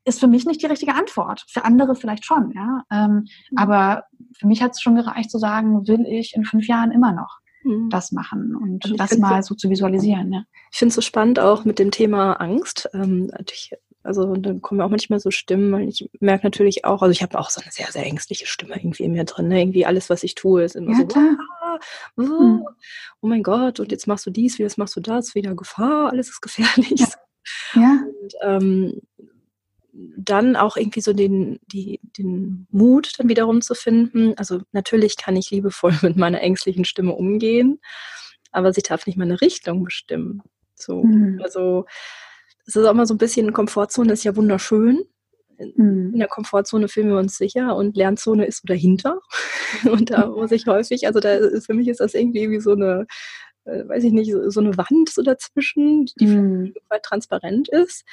ist für mich nicht die richtige Antwort. Für andere vielleicht schon. Ja? Ähm, mhm. Aber für mich hat es schon gereicht zu sagen, will ich in fünf Jahren immer noch mhm. das machen und also das mal so zu visualisieren. Ja. Ich finde es so spannend auch mit dem Thema Angst. Ähm, ich also dann kommen auch manchmal so Stimmen, weil ich merke natürlich auch, also ich habe auch so eine sehr, sehr ängstliche Stimme irgendwie in mir drin. Ne? Irgendwie alles, was ich tue, ist immer ja, so, klar. Ah, oh, hm. oh mein Gott, und jetzt machst du dies, wie jetzt machst du das, wieder Gefahr, alles ist gefährlich. Ja. ja. Und ähm, dann auch irgendwie so den, die, den Mut dann wiederum zu finden. Also natürlich kann ich liebevoll mit meiner ängstlichen Stimme umgehen, aber sie darf nicht meine Richtung bestimmen. So, mhm. also es ist auch immer so ein bisschen Komfortzone ist ja wunderschön. Mhm. In der Komfortzone fühlen wir uns sicher und Lernzone ist so dahinter. Und da muss ich häufig, also da ist, für mich ist das irgendwie wie so eine, äh, weiß ich nicht, so, eine Wand so dazwischen, die weit transparent ist.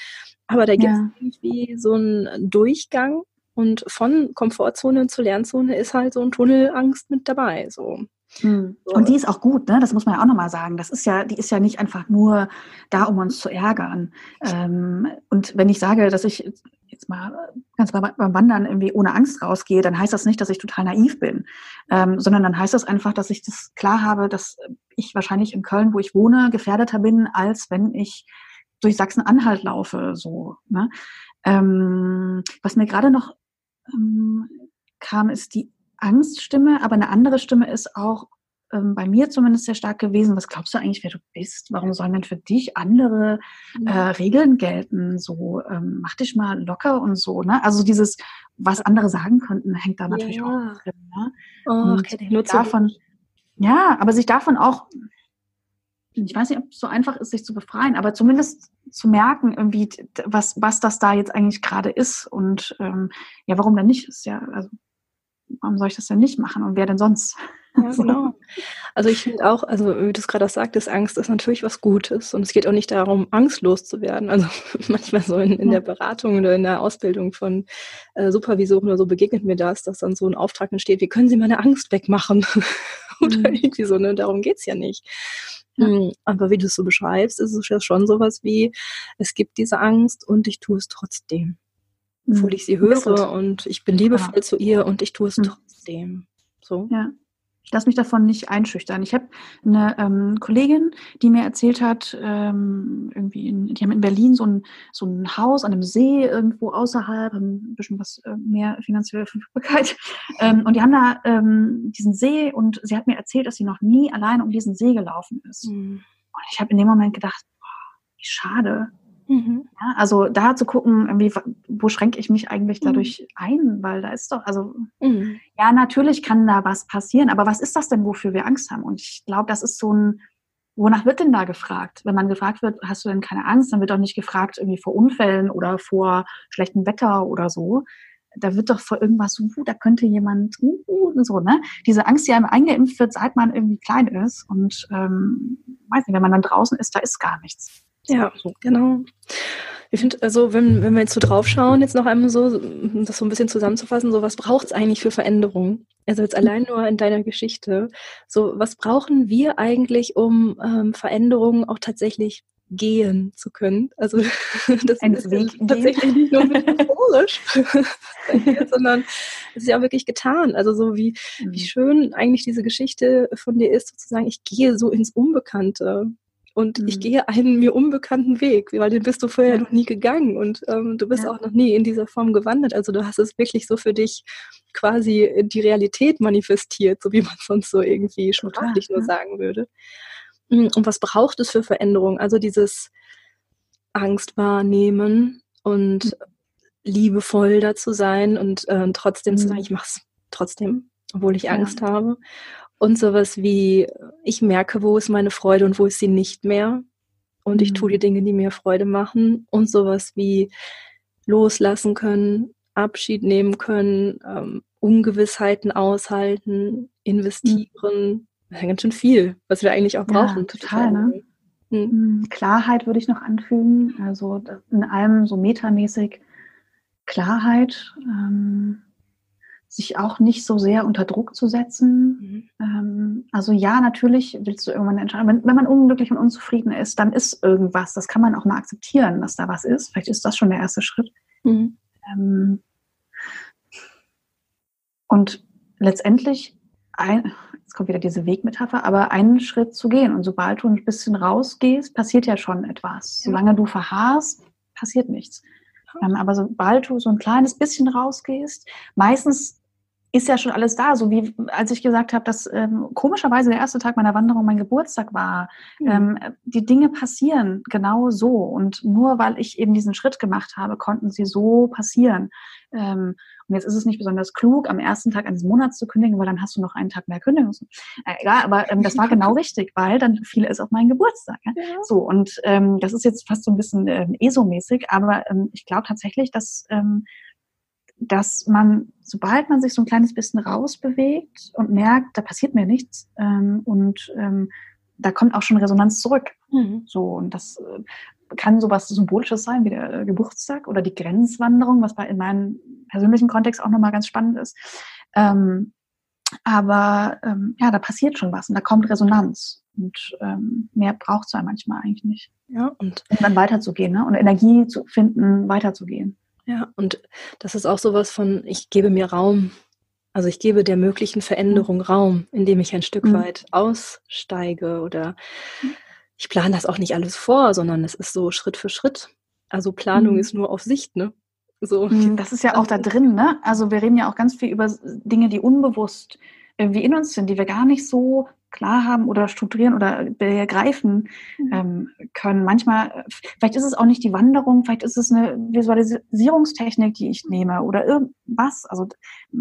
Aber da gibt es ja. irgendwie so einen Durchgang und von Komfortzone zu Lernzone ist halt so ein Tunnelangst mit dabei. So. Hm. Und die ist auch gut, ne? Das muss man ja auch nochmal sagen. Das ist ja, die ist ja nicht einfach nur da, um uns zu ärgern. Ähm, und wenn ich sage, dass ich jetzt mal ganz beim Wandern irgendwie ohne Angst rausgehe, dann heißt das nicht, dass ich total naiv bin, ähm, sondern dann heißt das einfach, dass ich das klar habe, dass ich wahrscheinlich in Köln, wo ich wohne, gefährdeter bin, als wenn ich durch Sachsen-Anhalt laufe, so. Ne? Ähm, was mir gerade noch ähm, kam, ist die Angststimme, aber eine andere Stimme ist auch ähm, bei mir zumindest sehr stark gewesen. Was glaubst du eigentlich, wer du bist? Warum sollen denn für dich andere äh, Regeln gelten? So, ähm, mach dich mal locker und so. Ne? Also dieses, was andere sagen könnten, hängt da natürlich ja. auch drin. Ne? Oh, okay, davon, ja, aber sich davon auch, ich weiß nicht, ob es so einfach ist, sich zu befreien, aber zumindest zu merken, irgendwie, was, was das da jetzt eigentlich gerade ist. Und ähm, ja, warum denn nicht? Ist ja, also, warum soll ich das denn nicht machen? Und wer denn sonst? Ja, genau. Also ich finde auch, also wie du es gerade sagtest, Angst ist natürlich was Gutes. Und es geht auch nicht darum, angstlos zu werden. Also manchmal so in, in der Beratung oder in der Ausbildung von äh, Supervisoren oder so begegnet mir das, dass dann so ein Auftrag entsteht, wie können Sie meine Angst wegmachen? oder mhm. irgendwie so, ne? Darum geht's ja nicht. Ja. Hm, aber wie du es so beschreibst, ist es ja schon sowas wie, es gibt diese Angst und ich tue es trotzdem. Obwohl mhm. ich sie höre und ich bin liebevoll ja. zu ihr und ich tue es mhm. trotzdem. So. Ja. Ich lasse mich davon nicht einschüchtern. Ich habe eine ähm, Kollegin, die mir erzählt hat, ähm, irgendwie in, die haben in Berlin so ein, so ein Haus an einem See irgendwo außerhalb, haben ein bisschen was äh, mehr finanzielle Verfügbarkeit. Ähm, und die haben da ähm, diesen See und sie hat mir erzählt, dass sie noch nie alleine um diesen See gelaufen ist. Mhm. Und ich habe in dem Moment gedacht, boah, wie schade. Mhm. Ja, also da zu gucken, irgendwie, wo schränke ich mich eigentlich mhm. dadurch mhm. ein, weil da ist doch, also mhm. ja, natürlich kann da was passieren, aber was ist das denn, wofür wir Angst haben? Und ich glaube, das ist so ein, wonach wird denn da gefragt? Wenn man gefragt wird, hast du denn keine Angst, dann wird doch nicht gefragt irgendwie vor Unfällen oder vor schlechtem Wetter oder so. Da wird doch vor irgendwas uh, da könnte jemand, uh, und so, ne? Diese Angst, die einem eingeimpft wird, seit man irgendwie klein ist. Und ähm, weiß nicht, wenn man dann draußen ist, da ist gar nichts. Ja, genau. Ich finde, also wenn, wenn wir jetzt so draufschauen, jetzt noch einmal so, das so ein bisschen zusammenzufassen, so was braucht es eigentlich für Veränderungen? Also jetzt allein nur in deiner Geschichte. So, was brauchen wir eigentlich, um ähm, Veränderungen auch tatsächlich gehen zu können? Also das Ein ist Weg tatsächlich nicht nur metaphorisch, sondern es ist ja auch wirklich getan. Also so wie, wie mhm. schön eigentlich diese Geschichte von dir ist, sozusagen, ich gehe so ins Unbekannte und mhm. ich gehe einen mir unbekannten Weg, weil den bist du vorher ja. noch nie gegangen und ähm, du bist ja. auch noch nie in dieser Form gewandert. Also du hast es wirklich so für dich quasi die Realität manifestiert, so wie man sonst so irgendwie sprachlich nur sagen würde. Mm, und was braucht es für Veränderung? Also dieses Angst wahrnehmen und mhm. liebevoll dazu sein und äh, trotzdem mhm. zu sagen, ich mache es trotzdem, obwohl ich Angst ja. habe und sowas wie, ich merke, wo ist meine Freude und wo ist sie nicht mehr. Und ich tue die mhm. Dinge, die mir Freude machen. Und sowas wie loslassen können, Abschied nehmen können, ähm, Ungewissheiten aushalten, investieren. Das ist ja ganz schön viel, was wir eigentlich auch brauchen. Ja, total, ne? Mhm. Klarheit würde ich noch anfügen. Also in allem so metamäßig Klarheit. Ähm, sich auch nicht so sehr unter Druck zu setzen. Mhm. Ähm, also ja, natürlich willst du irgendwann entscheiden. Wenn, wenn man unglücklich und unzufrieden ist, dann ist irgendwas. Das kann man auch mal akzeptieren, dass da was ist. Vielleicht ist das schon der erste Schritt. Mhm. Ähm, und letztendlich, ein, jetzt kommt wieder diese Wegmetapher, aber einen Schritt zu gehen. Und sobald du ein bisschen rausgehst, passiert ja schon etwas. Ja. Solange du verharrst, passiert nichts. Ähm, aber sobald du so ein kleines bisschen rausgehst, meistens ist ja schon alles da. So wie als ich gesagt habe, dass ähm, komischerweise der erste Tag meiner Wanderung mein Geburtstag war. Mhm. Ähm, die Dinge passieren genau so. Und nur weil ich eben diesen Schritt gemacht habe, konnten sie so passieren. Ähm, und jetzt ist es nicht besonders klug, am ersten Tag eines Monats zu kündigen, weil dann hast du noch einen Tag mehr Kündigung. Äh, egal, aber ähm, das war genau richtig, weil dann fiel es auf meinen Geburtstag. Ja? ja. So, und ähm, das ist jetzt fast so ein bisschen ähm, ESO-mäßig, aber ähm, ich glaube tatsächlich, dass ähm, dass man, sobald man sich so ein kleines bisschen rausbewegt und merkt, da passiert mir nichts ähm, und ähm, da kommt auch schon Resonanz zurück. Mhm. So und das äh, kann sowas Symbolisches sein wie der äh, Geburtstag oder die Grenzwanderung, was bei in meinem persönlichen Kontext auch nochmal ganz spannend ist. Ähm, aber ähm, ja, da passiert schon was und da kommt Resonanz. Und ähm, mehr braucht es ja manchmal eigentlich nicht. Ja, und um dann weiterzugehen ne? und Energie zu finden, weiterzugehen. Ja, und das ist auch sowas von, ich gebe mir Raum. Also ich gebe der möglichen Veränderung Raum, indem ich ein Stück mhm. weit aussteige oder ich plane das auch nicht alles vor, sondern es ist so Schritt für Schritt. Also Planung mhm. ist nur auf Sicht, ne? So. Mhm, das ist ja auch da drin, ne? Also wir reden ja auch ganz viel über Dinge, die unbewusst irgendwie in uns sind, die wir gar nicht so klar haben oder strukturieren oder begreifen mhm. ähm, können. Manchmal, vielleicht ist es auch nicht die Wanderung, vielleicht ist es eine Visualisierungstechnik, die ich nehme oder irgendwas. Also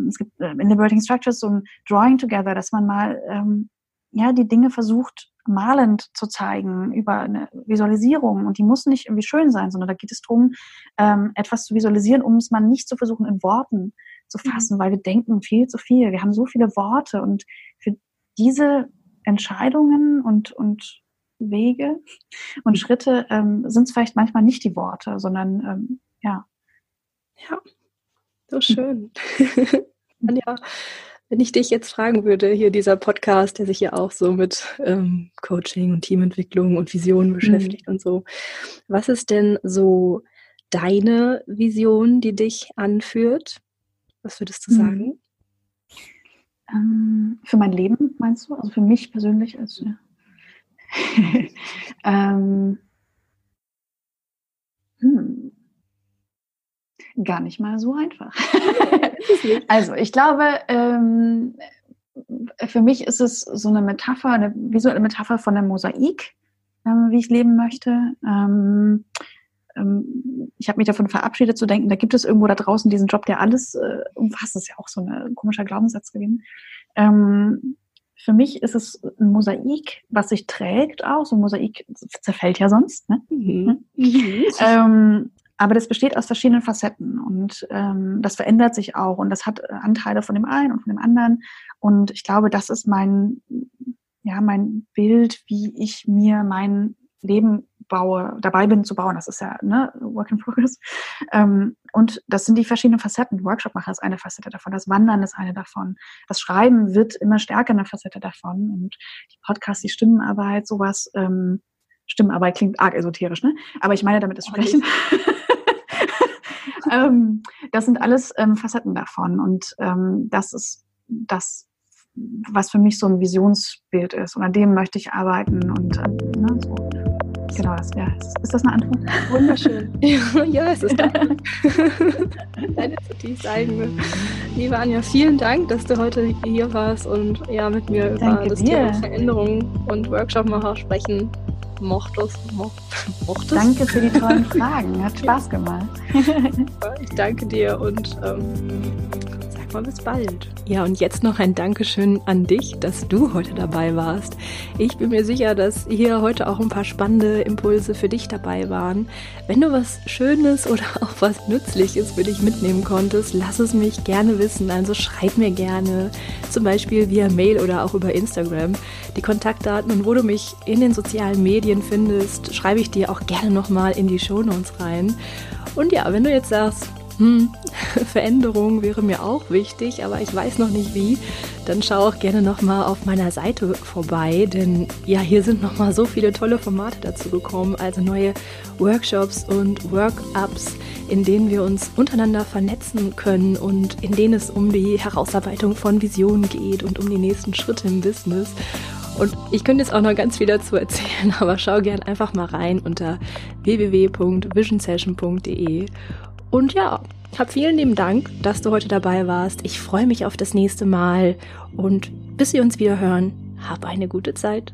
es gibt äh, in Liberating Structures so ein Drawing Together, dass man mal ähm, ja die Dinge versucht malend zu zeigen über eine Visualisierung. Und die muss nicht irgendwie schön sein, sondern da geht es darum, ähm, etwas zu visualisieren, um es mal nicht zu versuchen, in Worten zu mhm. fassen, mhm. weil wir denken viel zu viel. Wir haben so viele Worte und für diese Entscheidungen und, und Wege und mhm. Schritte ähm, sind es vielleicht manchmal nicht die Worte, sondern ähm, ja. Ja, so schön. ja, wenn ich dich jetzt fragen würde, hier dieser Podcast, der sich ja auch so mit ähm, Coaching und Teamentwicklung und Visionen mhm. beschäftigt mhm. und so, was ist denn so deine Vision, die dich anführt? Was würdest du mhm. sagen? Ähm, für mein Leben meinst du? Also für mich persönlich als ähm, hm, gar nicht mal so einfach. also ich glaube, ähm, für mich ist es so eine Metapher, eine visuelle Metapher von einem Mosaik, ähm, wie ich leben möchte. Ähm, ähm, ich habe mich davon verabschiedet zu denken, da gibt es irgendwo da draußen diesen Job, der alles äh, umfasst. Das ist ja auch so ein komischer Glaubenssatz gewesen. Ähm, für mich ist es ein Mosaik, was sich trägt auch. So ein Mosaik zerfällt ja sonst. Ne? Mhm. Mhm. Ähm, aber das besteht aus verschiedenen Facetten und ähm, das verändert sich auch und das hat Anteile von dem einen und von dem anderen. Und ich glaube, das ist mein, ja, mein Bild, wie ich mir mein Leben baue, dabei bin zu bauen. Das ist ja ne, Work in Progress. Ähm, und das sind die verschiedenen Facetten. Workshop machen ist eine Facette davon, das Wandern ist eine davon, das Schreiben wird immer stärker eine Facette davon und die Podcasts, die Stimmenarbeit, sowas. Ähm, Stimmenarbeit klingt arg esoterisch, ne? Aber ich meine damit das Sprechen. ähm, das sind alles ähm, Facetten davon und ähm, das ist das was für mich so ein Visionsbild ist. Und an dem möchte ich arbeiten und ähm, ne, so. Genau, das, ja. Ist das eine Antwort? Wunderschön. ja, es ist deine, deine zutiefst eigene. Liebe Anja, vielen Dank, dass du heute hier warst und ja, mit mir über Danke das dir. Thema Veränderung und Workshopmacher sprechen mochtest. mochtest. Danke für die tollen Fragen. Hat Spaß gemacht. ich danke dir und ähm, mal bis bald. Ja, und jetzt noch ein Dankeschön an dich, dass du heute dabei warst. Ich bin mir sicher, dass hier heute auch ein paar spannende Impulse für dich dabei waren. Wenn du was Schönes oder auch was Nützliches für dich mitnehmen konntest, lass es mich gerne wissen. Also schreib mir gerne, zum Beispiel via Mail oder auch über Instagram. Die Kontaktdaten und wo du mich in den sozialen Medien findest, schreibe ich dir auch gerne nochmal in die Shownotes rein. Und ja, wenn du jetzt sagst, hm, Veränderung wäre mir auch wichtig, aber ich weiß noch nicht wie, dann schau auch gerne nochmal auf meiner Seite vorbei, denn ja, hier sind nochmal so viele tolle Formate dazu gekommen, also neue Workshops und Workups, in denen wir uns untereinander vernetzen können und in denen es um die Herausarbeitung von Visionen geht und um die nächsten Schritte im Business. Und ich könnte jetzt auch noch ganz viel dazu erzählen, aber schau gern einfach mal rein unter www.visionsession.de und ja, hab vielen lieben Dank, dass du heute dabei warst. Ich freue mich auf das nächste Mal und bis wir uns wieder hören, hab eine gute Zeit.